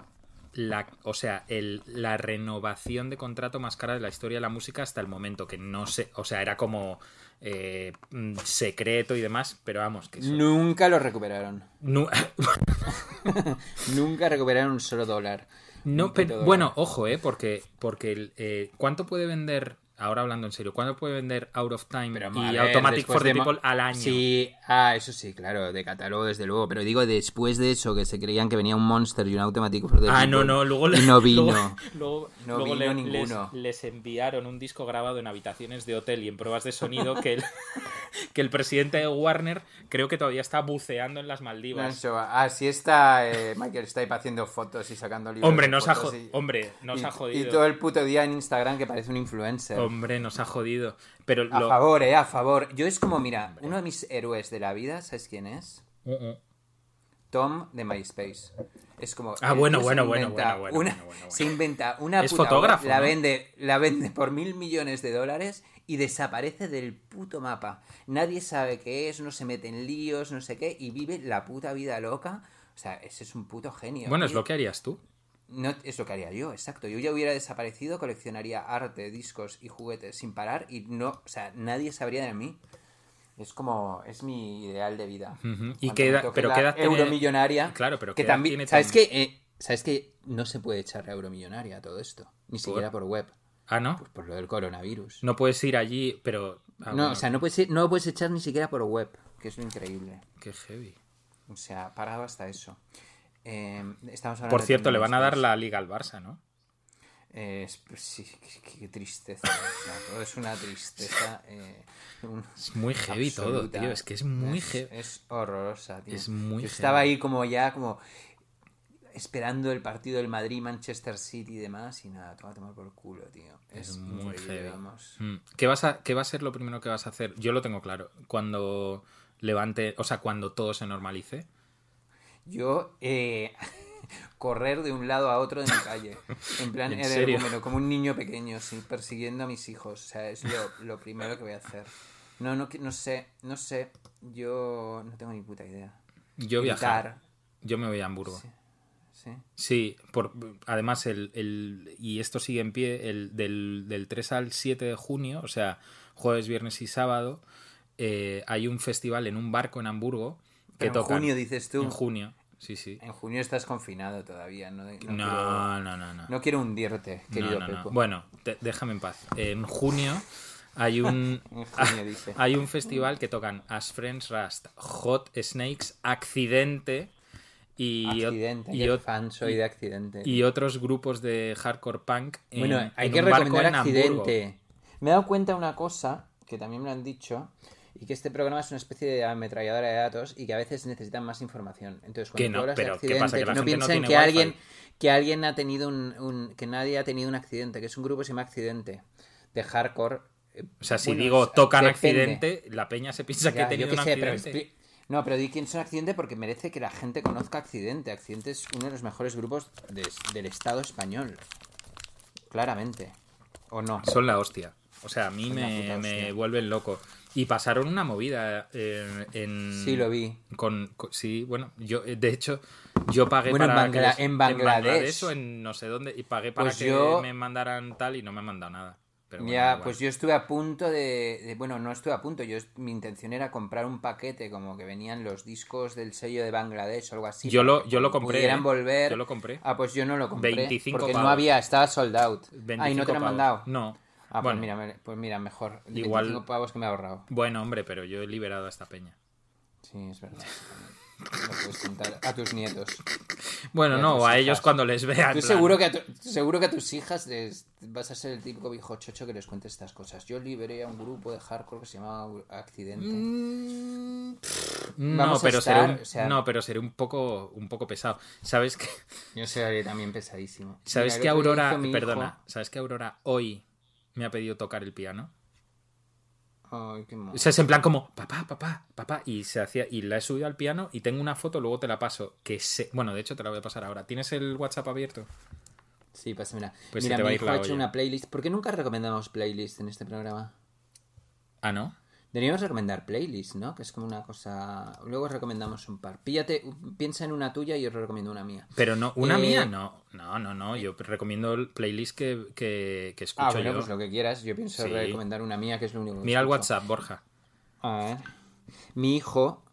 Speaker 3: la, o sea, el- la renovación de contrato más cara de la historia de la música hasta el momento, que no sé, o sea, era como eh, mm, secreto y demás, pero vamos, que eso-
Speaker 2: Nunca lo recuperaron.
Speaker 3: nu-
Speaker 2: Nunca recuperaron un solo dólar.
Speaker 3: No, pero bueno, ojo, eh, porque, porque el, eh, ¿cuánto puede vender, ahora hablando en serio, cuánto puede vender Out of Time
Speaker 2: Pero,
Speaker 3: y
Speaker 2: ver,
Speaker 3: Automatic for the People al año?
Speaker 2: Sí, ah, eso sí, claro, de catálogo desde luego. Pero digo, después de eso, que se creían que venía un Monster y un automático for the
Speaker 3: Ah,
Speaker 2: People,
Speaker 3: no, no, luego
Speaker 2: y no vino.
Speaker 3: Luego, luego-
Speaker 2: No
Speaker 3: luego
Speaker 2: vino
Speaker 3: le-
Speaker 2: ninguno.
Speaker 3: Les, les enviaron un disco grabado en habitaciones de hotel y en pruebas de sonido que el, que el presidente de Warner creo que todavía está buceando en las
Speaker 2: No,
Speaker 3: Maldivas.
Speaker 2: eso, así está eh, Michael Stipe haciendo fotos y sacando libros.
Speaker 3: Hombre, nos ha, jo-
Speaker 2: y-
Speaker 3: hombre, nos
Speaker 2: y,
Speaker 3: ha
Speaker 2: y
Speaker 3: jodido.
Speaker 2: todo el puto día en Instagram que parece un influencer.
Speaker 3: Hombre, nos ha jodido. Pero
Speaker 2: A favor, eh, a favor. Yo es como, mira, uno de mis héroes de la vida, ¿sabes quién es?
Speaker 3: Uh, uh.
Speaker 2: Tom de MySpace. Es como.
Speaker 3: Ah,
Speaker 2: el
Speaker 3: bueno, bueno, bueno, bueno, bueno,
Speaker 2: una-
Speaker 3: bueno, bueno, bueno.
Speaker 2: Se inventa una
Speaker 3: Es
Speaker 2: puta
Speaker 3: fotógrafo,
Speaker 2: web, la vende, la vende por mil millones de dólares y desaparece del puto mapa. Nadie sabe qué es, no se mete en líos, no sé qué, y vive la puta vida loca. O sea, ese es un puto genio.
Speaker 3: Bueno, es lo que harías tú.
Speaker 2: No, es lo que haría yo, exacto. Yo ya hubiera desaparecido, coleccionaría arte, discos y juguetes sin parar y no, o sea, nadie sabría de mí. Es como, es mi ideal de vida.
Speaker 3: ¿Y
Speaker 2: toque
Speaker 3: pero tiene-
Speaker 2: Euromillonaria.
Speaker 3: Claro, pero
Speaker 2: que
Speaker 3: ¿qué edad
Speaker 2: también,
Speaker 3: tiene
Speaker 2: ¿sabes qué? Eh, ¿Sabes qué? No se puede echar a Euromillonaria todo esto. Ni siquiera por web.
Speaker 3: Ah, ¿no?
Speaker 2: Pues por lo del coronavirus.
Speaker 3: No puedes ir allí, pero... ah,
Speaker 2: no,
Speaker 3: bueno,
Speaker 2: o sea, no puedes, ir- no lo puedes echar ni siquiera por web, que es lo increíble.
Speaker 3: Qué heavy.
Speaker 2: O sea, parado hasta eso. Eh, estamos hablando
Speaker 3: Por cierto, le van a dar la liga al Barça, ¿no?
Speaker 2: Eh, sí, qué, qué tristeza. o sea, todo es una tristeza. eh, un-
Speaker 3: Es muy heavy todo, tío. Es que es muy
Speaker 2: es,
Speaker 3: heavy.
Speaker 2: es horrorosa, tío.
Speaker 3: Es muy
Speaker 2: Yo estaba
Speaker 3: heavy.
Speaker 2: ahí como ya, como esperando el partido del Madrid, Manchester City y demás, y nada, toma a tomar por culo, tío. Es,
Speaker 3: Es muy heavy. Mm. ¿Qué, vas a, ¿Qué va a ser lo primero que vas a hacer? Yo lo tengo claro. Cuando levante, o sea, cuando todo se normalice.
Speaker 2: Yo, eh, correr de un lado a otro de mi calle. En plan,
Speaker 3: ¿En serio?
Speaker 2: como, un niño pequeño, sí, persiguiendo a mis hijos. O sea, es lo, lo primero que voy a hacer. No, no, no sé, no sé. Yo no tengo ni puta idea.
Speaker 3: Yo viajar.
Speaker 2: Gritar.
Speaker 3: Yo me voy a Hamburgo.
Speaker 2: Sí. Sí.
Speaker 3: Sí, por, además, el, el- y esto sigue en pie, el, del, del 3 al 7 de junio, o sea, jueves, viernes y sábado, eh, hay un festival en un barco en Hamburgo que
Speaker 2: Pero en
Speaker 3: tocan.
Speaker 2: junio, dices tú.
Speaker 3: En junio, sí, sí.
Speaker 2: En junio estás confinado todavía, ¿no? No,
Speaker 3: No,
Speaker 2: quiero,
Speaker 3: no, no, no.
Speaker 2: no quiero hundirte, querido. Pepo.
Speaker 3: Bueno, te- déjame en paz. En junio hay un
Speaker 2: En junio, dice.
Speaker 3: hay un festival que tocan As Friends Rust, Hot Snakes, Accidente y,
Speaker 2: Accidente, fan soy de Accidente.
Speaker 3: y otros grupos de hardcore punk. en-
Speaker 2: Bueno, hay
Speaker 3: en
Speaker 2: que recomendar. Accidente. Me he dado cuenta de una cosa que también me lo han dicho y que este programa es una especie de ametralladora de datos y que a veces necesitan más información. Entonces,
Speaker 3: Que
Speaker 2: cuando
Speaker 3: no,
Speaker 2: hablas de
Speaker 3: pero ¿qué
Speaker 2: accidente,
Speaker 3: pasa? Que la
Speaker 2: no
Speaker 3: gente no
Speaker 2: piensen
Speaker 3: tiene
Speaker 2: que
Speaker 3: wifi.
Speaker 2: alguien que alguien ha tenido un, un- que nadie ha tenido un accidente, que es un grupo que se llama Accidente de hardcore. eh,
Speaker 3: O sea, si
Speaker 2: bueno,
Speaker 3: digo tocan
Speaker 2: depende.
Speaker 3: accidente, la peña se piensa que he tenido un
Speaker 2: sé,
Speaker 3: accidente.
Speaker 2: no, pero di quién son Accidente porque merece que la gente conozca Accidente. Accidente es uno de los mejores grupos de- del Estado español. Claramente. ¿O no?
Speaker 3: Son la hostia. O sea, a mí
Speaker 2: Son
Speaker 3: me, me vuelven loco. Y pasaron una movida eh, en...
Speaker 2: Sí, lo vi.
Speaker 3: Con, con- sí, bueno, yo eh, de hecho yo pagué
Speaker 2: Bueno, en
Speaker 3: para
Speaker 2: Bangla-
Speaker 3: que les-
Speaker 2: en Bangladesh.
Speaker 3: o en no sé dónde y pagué para
Speaker 2: Pues
Speaker 3: que
Speaker 2: yo-
Speaker 3: me mandaran tal y no me han mandado nada. Pero bueno, da
Speaker 2: ya, pues yo estuve a punto de, de- Bueno, no estuve a punto. Yo mi intención era comprar un paquete como que venían los discos del sello de Bangladesh o algo así.
Speaker 3: Yo lo- yo lo compré,
Speaker 2: Pudieran
Speaker 3: ¿eh?
Speaker 2: volver.
Speaker 3: Yo lo compré.
Speaker 2: Ah, pues yo no lo compré.
Speaker 3: 25
Speaker 2: porque no había, estaba sold out. Ah, y
Speaker 3: 25
Speaker 2: no te lo han
Speaker 3: pavos.
Speaker 2: mandado.
Speaker 3: No.
Speaker 2: Ah,
Speaker 3: bueno,
Speaker 2: pues mira, pues mira, mejor.
Speaker 3: Igual-
Speaker 2: 25 pavos que me he ahorrado.
Speaker 3: bueno, hombre, pero yo he liberado a esta peña.
Speaker 2: Sí, es verdad. Lo puedes contar a tus nietos.
Speaker 3: Bueno,
Speaker 2: a
Speaker 3: no, a
Speaker 2: hijas.
Speaker 3: ellos cuando les vean.
Speaker 2: Tú
Speaker 3: plan,
Speaker 2: seguro que, a tu- seguro que a tus hijas les, vas a ser el típico viejo chocho que les cuente estas cosas. Yo liberé a un grupo de hardcore que se llamaba Accidente.
Speaker 3: Mm, No,
Speaker 2: a
Speaker 3: pero
Speaker 2: estar,
Speaker 3: seré un,
Speaker 2: o sea-
Speaker 3: no, pero seré un poco, un poco pesado. ¿Sabes que,
Speaker 2: Yo seré también pesadísimo.
Speaker 3: sabes
Speaker 2: Mira,
Speaker 3: que Aurora,
Speaker 2: hijo-
Speaker 3: perdona, sabes que Aurora hoy me ha pedido tocar el piano?
Speaker 2: Ay, qué mono.
Speaker 3: O sea, es en plan como, papá, papá, papá, y se hacía, y la he subido al piano y tengo una foto, luego te la paso, que se, bueno, de hecho te la voy a pasar ahora. ¿Tienes el WhatsApp abierto?
Speaker 2: Sí, pásamela.
Speaker 3: Pues
Speaker 2: Mira,
Speaker 3: a
Speaker 2: mi hijo ha hecho una playlist. ¿Por qué nunca recomendamos playlist en este programa?
Speaker 3: Ah, ¿no?
Speaker 2: Deberíamos recomendar playlist, ¿no? Que es como una cosa... Luego recomendamos un par. Píllate, piensa en una tuya y yo recomiendo una mía.
Speaker 3: Pero no, una
Speaker 2: Eh,
Speaker 3: mía, no, no, no, no, yo recomiendo el playlist que, que, que escucho
Speaker 2: Ah, bueno,
Speaker 3: yo.
Speaker 2: pues lo que quieras. Yo pienso
Speaker 3: Sí.
Speaker 2: recomendar una mía, que es lo único que
Speaker 3: Mira el
Speaker 2: escucho.
Speaker 3: WhatsApp, Borja.
Speaker 2: A ver. Mi hijo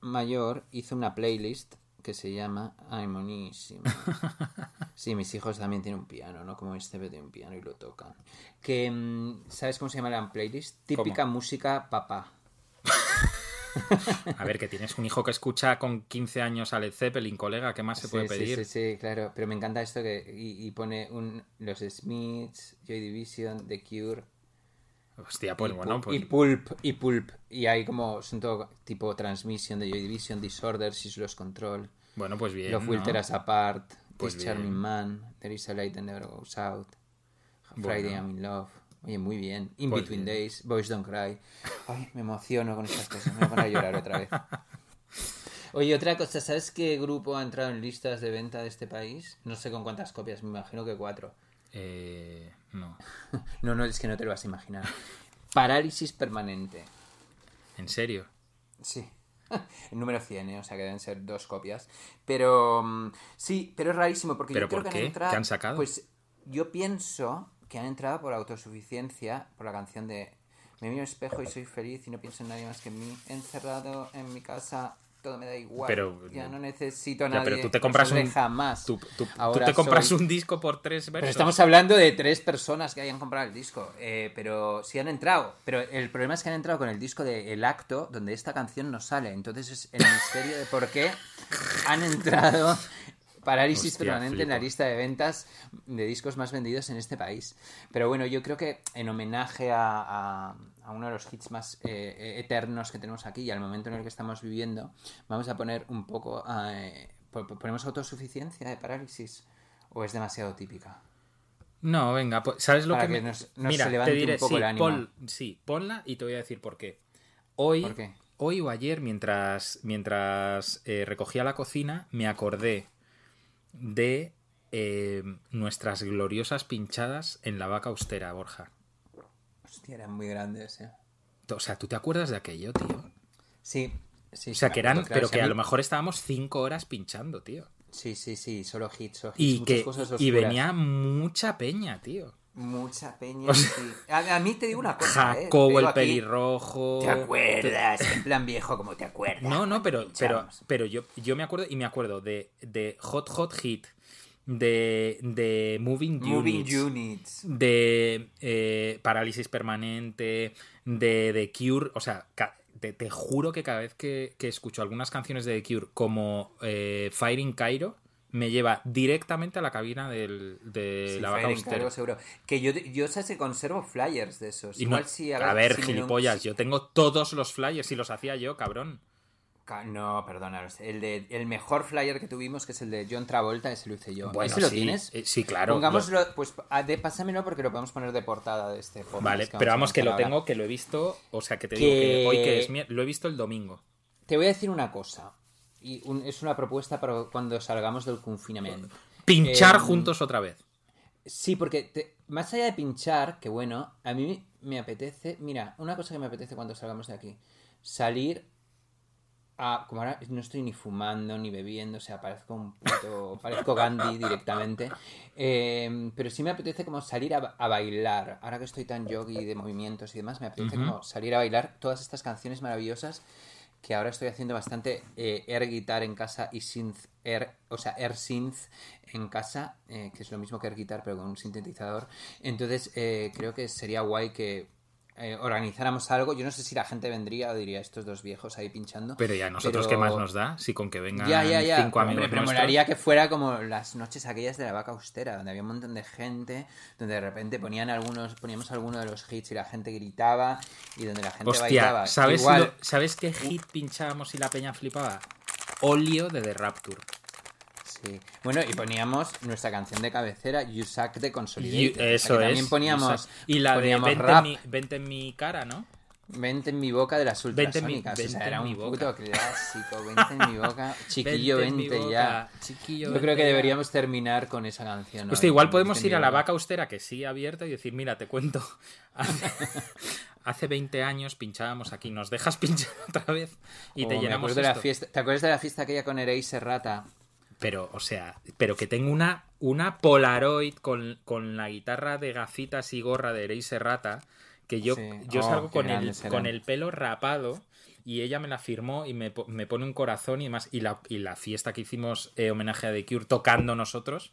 Speaker 2: mayor hizo una playlist que se llama Ay, monísimo. Sí, mis hijos también tienen un piano, ¿no? Como este tiene un piano y lo tocan. Que, mm, ¿sabes cómo se llama la playlist? Típica música papá.
Speaker 3: A ver, que tienes un hijo que escucha con 15 años a Led Zeppelin, colega, ¿qué más se puede
Speaker 2: sí,
Speaker 3: pedir?
Speaker 2: Sí, sí, claro. Pero me encanta esto que y, y pone un, los Smiths, Joy Division, The Cure.
Speaker 3: Hostia, pues
Speaker 2: y,
Speaker 3: bueno,
Speaker 2: Pulp-
Speaker 3: pues
Speaker 2: y Pulp, y Pulp. Y hay como, son todo tipo Transmission de Joy Division, Disorder, Los Control.
Speaker 3: Bueno, pues bien.
Speaker 2: Love
Speaker 3: ¿no?
Speaker 2: Will Tear Us Apart,
Speaker 3: Pues
Speaker 2: This
Speaker 3: bien.
Speaker 2: Charming Man, There is a Light that Never Goes Out,
Speaker 3: Bueno.
Speaker 2: Friday I'm in Love. Oye, muy bien. In
Speaker 3: Pues
Speaker 2: Between
Speaker 3: bien.
Speaker 2: Days, Boys Don't Cry. Ay, me emociono con estas cosas. Me voy a poner a llorar otra vez. Oye, otra cosa, ¿sabes qué grupo ha entrado en listas de venta de este país? No sé con cuántas copias, me imagino que cuatro.
Speaker 3: Eh, no,
Speaker 2: No, no, es que no te lo vas a imaginar. Parálisis permanente.
Speaker 3: en serio.
Speaker 2: Sí. El número 100, ¿eh? o sea que deben ser dos copias. Pero mm, sí, pero es rarísimo porque
Speaker 3: ¿Pero
Speaker 2: yo creo
Speaker 3: por
Speaker 2: que
Speaker 3: qué?
Speaker 2: han entrado.
Speaker 3: ¿Qué han sacado?
Speaker 2: Pues yo pienso que han entrado por autosuficiencia, por la canción de Me miro al espejo y soy feliz y no pienso en nadie más que en mí. Encerrado en mi casa, todo me da igual.
Speaker 3: Pero-
Speaker 2: ya no necesito a
Speaker 3: Ya,
Speaker 2: nadie.
Speaker 3: pero tú te compras un.
Speaker 2: jamás.
Speaker 3: Tú, tú- tú
Speaker 2: Ahora
Speaker 3: te compras
Speaker 2: soy-
Speaker 3: un disco por tres versos.
Speaker 2: pero estamos hablando de tres personas que hayan comprado el disco. eh, pero sí han entrado. Pero el problema es que han entrado con el disco de El Acto, donde esta canción no sale. Entonces es el misterio de por qué han entrado parálisis
Speaker 3: Hostia,
Speaker 2: permanente en la lista de ventas de discos más vendidos en este país. Pero bueno, yo creo que en homenaje a, a- a uno de los hits más eh, eh, eternos que tenemos aquí y al momento en el que estamos viviendo, vamos a poner un poco... eh, po- po- ¿Ponemos autosuficiencia de parálisis? ¿O es demasiado típica?
Speaker 3: No, venga, pues, ¿sabes lo
Speaker 2: Para
Speaker 3: que,
Speaker 2: que
Speaker 3: me-
Speaker 2: nos- nos
Speaker 3: Mira,
Speaker 2: se levante
Speaker 3: te diré,
Speaker 2: un poco
Speaker 3: sí,
Speaker 2: el ánimo.
Speaker 3: pon- sí, ponla y te voy a decir por qué. Hoy,
Speaker 2: ¿Por qué?
Speaker 3: hoy o ayer, mientras, mientras eh, recogía la cocina, me acordé de eh, nuestras gloriosas pinchadas en la vaca austera, Borja.
Speaker 2: Hostia, eran muy grandes, eh.
Speaker 3: O sea, ¿tú te acuerdas de aquello, tío?
Speaker 2: Sí, sí.
Speaker 3: O sea,
Speaker 2: sí,
Speaker 3: que eran,
Speaker 2: acuerdo, claro,
Speaker 3: pero que a
Speaker 2: mí-
Speaker 3: lo mejor estábamos cinco horas pinchando, tío.
Speaker 2: Sí, sí, sí, solo hits, solo hits,
Speaker 3: Y,
Speaker 2: muchas
Speaker 3: que,
Speaker 2: cosas
Speaker 3: y venía mucha peña, tío.
Speaker 2: Mucha peña, sí. A, a mí te digo una cosa, ¿eh?
Speaker 3: Jacobo el
Speaker 2: aquí,
Speaker 3: pelirrojo.
Speaker 2: ¿Te acuerdas? En plan viejo, como te acuerdas.
Speaker 3: No, no, pero, pero, pero yo, yo me acuerdo y me acuerdo de, de Hot Hot Hit, de, de Moving Units,
Speaker 2: Moving Units.
Speaker 3: de eh, Parálisis Permanente, de The Cure, o sea, te, te juro que cada vez que, que escucho algunas canciones de The Cure como eh, Fire in Cairo, me lleva directamente a la cabina del, de
Speaker 2: Sí,
Speaker 3: la vaca austera.
Speaker 2: Seguro. Que yo, yo sé si conservo flyers de esos.
Speaker 3: Y no-
Speaker 2: Igual si
Speaker 3: a ver,
Speaker 2: si me lo-
Speaker 3: gilipollas, yo tengo todos los flyers y los hacía yo, cabrón.
Speaker 2: Ca- No, perdona. El, de, el mejor flyer que tuvimos, que es el de John Travolta, ese lo hice yo.
Speaker 3: Bueno,
Speaker 2: ¿Ese lo
Speaker 3: sí,
Speaker 2: tienes?
Speaker 3: eh, sí, claro.
Speaker 2: Pongámoslo, pues a- de, pásamelo porque lo podemos poner de portada de este podcast.
Speaker 3: Vale, pero
Speaker 2: a
Speaker 3: vamos que lo
Speaker 2: ahora.
Speaker 3: tengo, que lo he visto, o sea, que te
Speaker 2: Que-
Speaker 3: digo que hoy que es mier- lo he visto el domingo.
Speaker 2: Te voy a decir una cosa. Y un- es una propuesta para cuando salgamos del confinamiento.
Speaker 3: Pinchar
Speaker 2: Em,
Speaker 3: juntos otra vez.
Speaker 2: Sí, porque te- más allá de pinchar, que bueno, a mí me apetece, mira, una cosa que me apetece cuando salgamos de aquí, salir a, como ahora no estoy ni fumando ni bebiendo, o sea, parezco un puto, parezco Gandhi directamente, eh, pero sí me apetece como salir a, a bailar, ahora que estoy tan yogi de movimientos y demás, me apetece como salir a bailar todas estas canciones maravillosas que ahora estoy haciendo bastante eh, air guitar en casa y synth air, o sea, air synth en casa, eh, que es lo mismo que air guitar pero con un sintetizador. Entonces eh, creo que sería guay que eh, organizáramos algo. Yo no sé si la gente vendría o diría estos dos viejos ahí pinchando.
Speaker 3: Pero ya, ¿nosotros
Speaker 2: pero-
Speaker 3: qué más nos da? Si con que vengan
Speaker 2: ya, ya, ya.
Speaker 3: cinco amigos
Speaker 2: Hombre, pero molaría que fuera como las noches aquellas de la vaca austera, donde había un montón de gente, donde de repente ponían algunos, poníamos alguno de los hits y la gente gritaba y donde la gente bailaba.
Speaker 3: Hostia, ¿sabes,
Speaker 2: Igual,
Speaker 3: lo- ¿sabes qué hit pinchábamos y la peña flipaba? Olio de The Rapture.
Speaker 2: Sí. Bueno, y poníamos nuestra canción de cabecera, You Suck de Consolidated.
Speaker 3: eso es.
Speaker 2: También poníamos,
Speaker 3: Y la de vente en,
Speaker 2: rap,
Speaker 3: mi, vente en mi cara, ¿no?
Speaker 2: Vente en mi boca de las
Speaker 3: Vente
Speaker 2: ultrasónicas. o sea,
Speaker 3: vente
Speaker 2: era un puto clásico. Vente en mi boca. Chiquillo,
Speaker 3: Vente
Speaker 2: vente,
Speaker 3: boca,
Speaker 2: ya.
Speaker 3: chiquillo,
Speaker 2: Yo
Speaker 3: vente
Speaker 2: creo que
Speaker 3: ya.
Speaker 2: deberíamos terminar con esa canción. Hoy,
Speaker 3: igual podemos
Speaker 2: Vente
Speaker 3: ir a la vaca austera que sigue abierta y decir, mira, te cuento. Hace, hace 20 años pinchábamos aquí, nos dejas pinchar otra vez y
Speaker 2: Oh,
Speaker 3: te
Speaker 2: me
Speaker 3: llenamos
Speaker 2: de la fiesta. ¿Te acuerdas de la fiesta aquella con Erei Serrata?
Speaker 3: Pero, o sea, pero que tengo una, una Polaroid con, con la guitarra de gafitas y gorra de Erei Serrata, que yo,
Speaker 2: Sí.
Speaker 3: yo
Speaker 2: Oh,
Speaker 3: salgo con el, con el pelo rapado y ella me la firmó y me, me pone un corazón y demás. Y la, y la fiesta que hicimos eh, homenaje a The Cure tocando nosotros.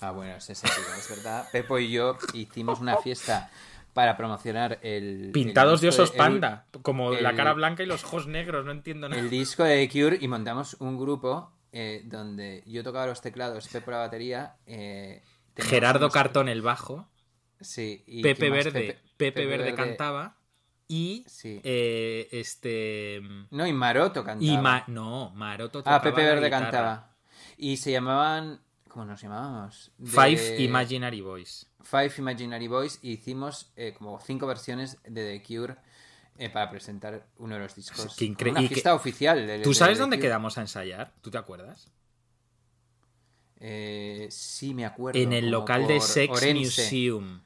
Speaker 2: Ah, bueno, es ese tío, es verdad. Pepo y yo hicimos una fiesta para promocionar el.
Speaker 3: Pintados de
Speaker 2: el disco
Speaker 3: osos
Speaker 2: el-
Speaker 3: panda, como la cara blanca y los ojos negros, no entiendo nada.
Speaker 2: el disco de The Cure y montamos un grupo eh, donde yo tocaba los teclados, Pepo la batería. eh,
Speaker 3: Gerardo Cartón el bajo,
Speaker 2: Sí, y
Speaker 3: Pepe. Verde, Pepe, Verde, cantaba y
Speaker 2: Sí.
Speaker 3: eh, este
Speaker 2: No, y Maroto cantaba.
Speaker 3: y Ma- no, Maroto tocaba
Speaker 2: Ah, Pepe
Speaker 3: la
Speaker 2: Verde cantaba. Y se llamaban. ¿Cómo nos llamábamos? De-
Speaker 3: Five Imaginary Boys.
Speaker 2: Five Imaginary Boys. Y hicimos como cinco versiones de The Cure eh, para presentar uno de los discos.
Speaker 3: Qué incre-
Speaker 2: una
Speaker 3: que-
Speaker 2: fiesta oficial. de-
Speaker 3: ¿Tú
Speaker 2: de
Speaker 3: sabes dónde quedamos a ensayar? ¿Tú te acuerdas?
Speaker 2: Eh, sí, me acuerdo.
Speaker 3: En el local de Sex
Speaker 2: Orense.
Speaker 3: Museum.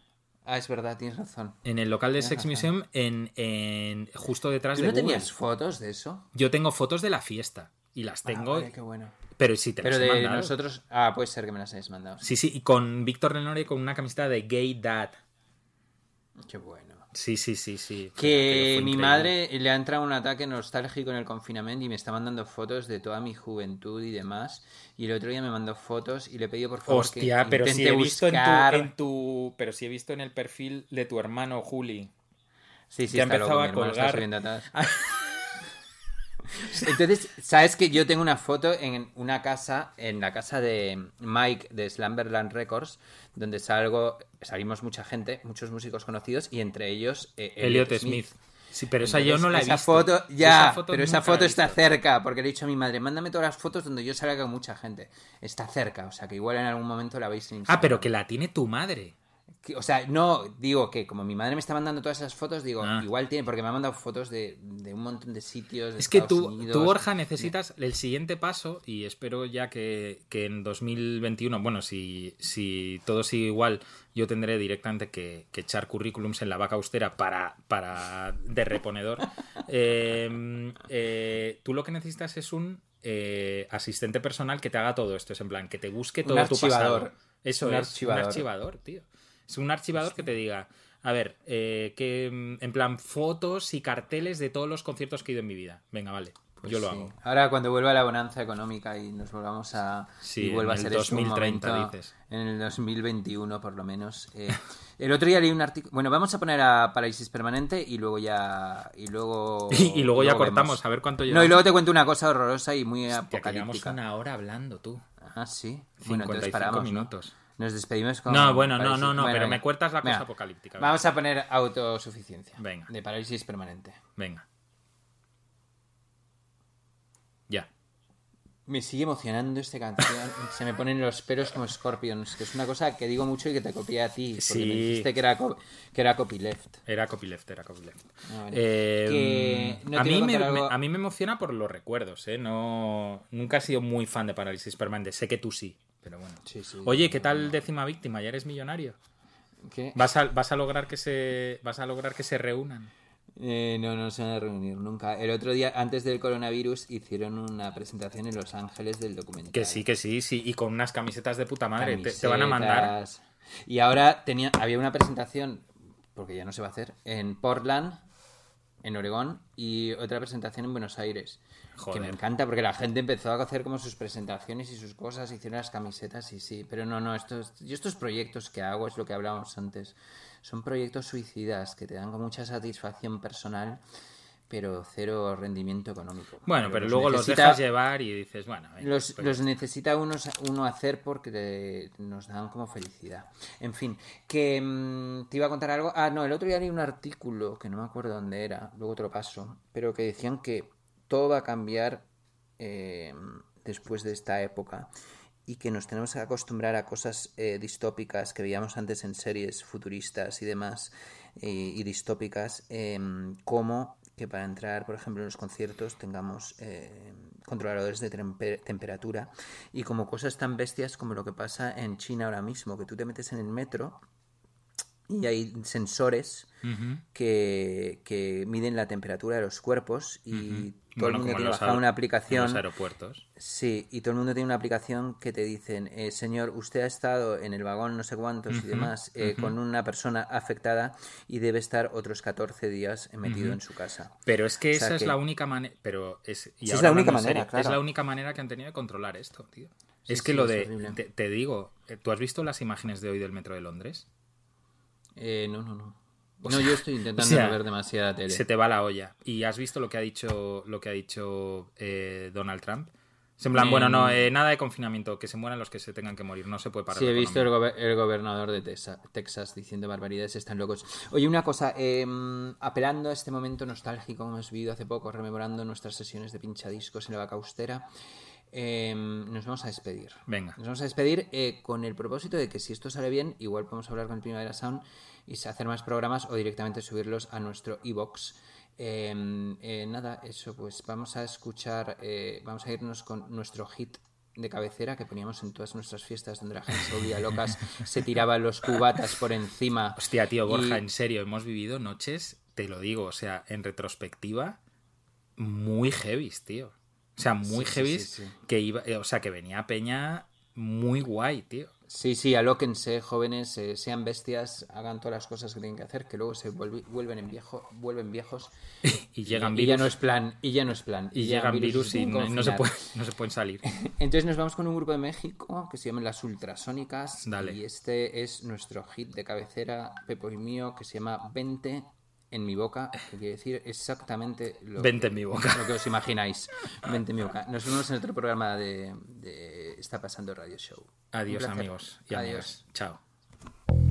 Speaker 2: Ah, es verdad, tienes razón.
Speaker 3: En el local de
Speaker 2: Tienes
Speaker 3: Sex
Speaker 2: razón.
Speaker 3: Museum, en, en- justo detrás
Speaker 2: ¿Tú
Speaker 3: de
Speaker 2: no
Speaker 3: Google.
Speaker 2: tenías fotos de eso?
Speaker 3: Yo tengo fotos de la fiesta y las
Speaker 2: Ah,
Speaker 3: tengo.
Speaker 2: vale, qué bueno.
Speaker 3: Pero sí te las
Speaker 2: Pero
Speaker 3: he
Speaker 2: de
Speaker 3: mandado.
Speaker 2: nosotros. Ah, puede ser que me las hayas mandado.
Speaker 3: Sí, sí, y con Víctor Lenore con una camiseta de Gay Dad.
Speaker 2: Qué bueno.
Speaker 3: Sí, sí, sí, sí.
Speaker 2: Que mi madre le ha entrado un ataque nostálgico en el confinamiento y me está mandando fotos de toda mi juventud y demás. Y el otro día me mandó fotos y le he pedido por favor
Speaker 3: Hostia,
Speaker 2: que
Speaker 3: pero si he visto en tu, en tu- Pero si he visto en el perfil de tu hermano Juli.
Speaker 2: Sí, sí,
Speaker 3: ha
Speaker 2: está loco, mi
Speaker 3: a colgar.
Speaker 2: Entonces, ¿sabes que yo tengo una foto en una casa, en la casa de Mike de Slumberland Records, donde salgo, salimos mucha gente, muchos músicos conocidos y entre ellos eh,
Speaker 3: Elliot Smith. Sí, pero esa yo no la he
Speaker 2: esa
Speaker 3: visto.
Speaker 2: Foto, ya,
Speaker 3: Esa foto
Speaker 2: pero esa foto está cerca, porque le he dicho a mi madre, mándame todas las fotos donde yo salga con mucha gente. Está cerca, o sea que igual en algún momento la veis en
Speaker 3: Ah,
Speaker 2: Instagram.
Speaker 3: pero que la tiene tu madre.
Speaker 2: O sea, no, digo que como mi madre me está mandando todas esas fotos, digo,
Speaker 3: Ah.
Speaker 2: igual tiene, porque me ha mandado fotos de, de un montón de sitios. de
Speaker 3: Es que tú,
Speaker 2: Unidos.
Speaker 3: tú, Borja, necesitas el siguiente paso y espero ya que, que en 2021, bueno, si, si todo sigue igual, yo tendré directamente que, que echar currículums en la vaca austera para, para de reponedor. Eh, eh, tú lo que necesitas es un eh, asistente personal que te haga todo esto. Es en plan, que te busque
Speaker 2: Un
Speaker 3: todo tu
Speaker 2: archivador.
Speaker 3: pasado. Eso
Speaker 2: Un
Speaker 3: es,
Speaker 2: archivador.
Speaker 3: un archivador, tío. Es un archivador que te diga, a ver, eh, que mm, en plan fotos y carteles de todos los conciertos que he ido en mi vida. Venga, vale, pues yo lo hago.
Speaker 2: Ahora cuando vuelva la bonanza económica y nos volvamos a...
Speaker 3: Sí,
Speaker 2: y vuelva
Speaker 3: en
Speaker 2: a
Speaker 3: el
Speaker 2: ser un
Speaker 3: 2030
Speaker 2: momento-
Speaker 3: dices.
Speaker 2: En el 2021 por lo menos. eh, el otro día leí un artículo... Bueno, vamos a poner a Parálisis Permanente y luego ya... Y luego,
Speaker 3: Y, y luego ya
Speaker 2: vemos.
Speaker 3: cortamos, a ver cuánto
Speaker 2: No,
Speaker 3: llevamos.
Speaker 2: y luego te cuento una cosa horrorosa y muy
Speaker 3: Hostia, que llevamos
Speaker 2: apocalíptica.
Speaker 3: una hora hablando, tú.
Speaker 2: Ah, sí. Bueno, entonces
Speaker 3: 55
Speaker 2: paramos, ¿no? Nos despedimos con...
Speaker 3: No, bueno, no, no, no,
Speaker 2: Bueno,
Speaker 3: pero
Speaker 2: venga.
Speaker 3: me cuentas la cosa
Speaker 2: Venga,
Speaker 3: apocalíptica.
Speaker 2: Vamos a poner autosuficiencia.
Speaker 3: Venga.
Speaker 2: De parálisis permanente.
Speaker 3: Venga. Ya.
Speaker 2: Me sigue emocionando esta canción. Se me ponen los pelos como Scorpions, que es una cosa que digo mucho y que te copié a ti. Porque
Speaker 3: Sí.
Speaker 2: me dijiste que era, que era copyleft.
Speaker 3: Era copyleft, era copyleft.
Speaker 2: Ah, vale.
Speaker 3: Eh,
Speaker 2: no
Speaker 3: a, mí me,
Speaker 2: algo-
Speaker 3: a mí me emociona por los recuerdos, ¿eh? No, nunca he sido muy fan de Parálisis Permanente. Sé que tú sí, pero bueno.
Speaker 2: Sí, sí.
Speaker 3: Oye, ¿qué tal décima víctima? ¿Ya eres millonario?
Speaker 2: ¿Qué?
Speaker 3: ¿Vas a, vas a lograr que se vas a lograr que se reúnan?
Speaker 2: Eh, no, no se van a reunir nunca. El otro día, antes del coronavirus, hicieron una presentación en Los Ángeles del documental.
Speaker 3: Que sí, que sí, sí. Y con unas camisetas de puta madre. Te, te van a mandar.
Speaker 2: Y ahora tenía, había una presentación, porque ya no se va a hacer, en Portland, en Oregón, y otra presentación en Buenos Aires. Que me encanta porque la gente empezó a hacer como sus presentaciones y sus cosas, hicieron las camisetas y sí. Pero no, no, estos, yo estos proyectos que hago es lo que hablábamos antes. Son proyectos suicidas que te dan con mucha satisfacción personal, pero cero rendimiento económico.
Speaker 3: Bueno, pero luego los
Speaker 2: necesita-
Speaker 3: dejas llevar y dices, bueno, venga,
Speaker 2: los,
Speaker 3: pues
Speaker 2: los necesita uno, uno hacer porque te- nos dan como felicidad. En fin, que mm, te iba a contar algo. Ah, no, el otro día leí un artículo que no me acuerdo dónde era, luego te lo paso, pero que decían que todo va a cambiar eh, después de esta época y que nos tenemos que acostumbrar a cosas eh, distópicas que veíamos antes en series futuristas y demás eh, y distópicas, em, como que para entrar, por ejemplo, en los conciertos tengamos eh, controladores de tempe- temperatura y como cosas tan bestias como lo que pasa en China ahora mismo, que tú te metes en el metro y hay sensores Que, que miden la temperatura de los cuerpos y todo
Speaker 3: Bueno,
Speaker 2: el mundo
Speaker 3: en
Speaker 2: tiene bajada una
Speaker 3: en
Speaker 2: aplicación
Speaker 3: los aeropuertos.
Speaker 2: Sí, y todo el mundo tiene una aplicación que te dicen, eh, señor, usted ha estado en el vagón no sé cuántos y demás eh, con una persona afectada y debe estar otros 14 días metido en su casa.
Speaker 3: Pero es que
Speaker 2: O sea
Speaker 3: esa es la única manera. Pero es, y
Speaker 2: Sí, es la única
Speaker 3: en
Speaker 2: manera,
Speaker 3: Es la única manera que han tenido de controlar esto, tío.
Speaker 2: Sí,
Speaker 3: es que
Speaker 2: sí,
Speaker 3: lo de. te digo, eh, ¿tú has visto las imágenes de hoy del metro de Londres?
Speaker 2: Eh, no, no, no.
Speaker 3: O
Speaker 2: no,
Speaker 3: sea-
Speaker 2: yo estoy intentando
Speaker 3: o sea,
Speaker 2: no ver demasiada tele.
Speaker 3: Se te va la olla. ¿Y has visto lo que ha dicho, lo que ha dicho eh, Donald Trump? En plan, bueno, no, eh, nada de confinamiento, que se mueran los que se tengan que morir, no se puede parar.
Speaker 2: Sí, he visto el, gober- el gobernador de Texas diciendo barbaridades, están locos. Oye, una cosa, eh, apelando a este momento nostálgico que hemos vivido hace poco, rememorando nuestras sesiones de pinchadiscos en la vaca austera, eh, nos vamos a despedir.
Speaker 3: Venga.
Speaker 2: Nos vamos a despedir eh, con el propósito de que si esto sale bien, igual podemos hablar con el Primavera Sound y hacer más programas o directamente subirlos a nuestro iBox. nada, eso, pues vamos a escuchar, eh, vamos a irnos con nuestro hit de cabecera que poníamos en todas nuestras fiestas donde la gente se volvía locas, se tiraban los cubatas por encima.
Speaker 3: Hostia, tío, Borja,
Speaker 2: Y-
Speaker 3: en serio, hemos vivido noches, te lo digo, o sea, en retrospectiva, muy heavies, tío. O sea, muy
Speaker 2: Sí, sí,
Speaker 3: heavies
Speaker 2: sí, sí.
Speaker 3: que iba, eh, o sea, que venía Peña muy guay, tío.
Speaker 2: Sí, sí, alóquense, jóvenes, eh, sean bestias, hagan todas las cosas que tienen que hacer, que luego se vuelven en viejo, vuelven viejos
Speaker 3: Y llegan
Speaker 2: y, y ya
Speaker 3: virus
Speaker 2: no es plan, y ya no es plan.
Speaker 3: y llegan virus y no, no se
Speaker 2: confinar.
Speaker 3: puede, no se pueden salir.
Speaker 2: Entonces nos vamos con un grupo de México que se llaman las Ultrasónicas.
Speaker 3: Dale.
Speaker 2: Y este es nuestro hit de cabecera, Pepo y mío, que se llama Vente en mi boca, que quiere decir exactamente lo, que,
Speaker 3: en mi boca.
Speaker 2: lo que os imagináis. Vente en mi boca. Nos vemos en otro programa de, de Está Pasando Radio Show.
Speaker 3: Adiós, amigos y
Speaker 2: Adiós.
Speaker 3: amigas. Chao.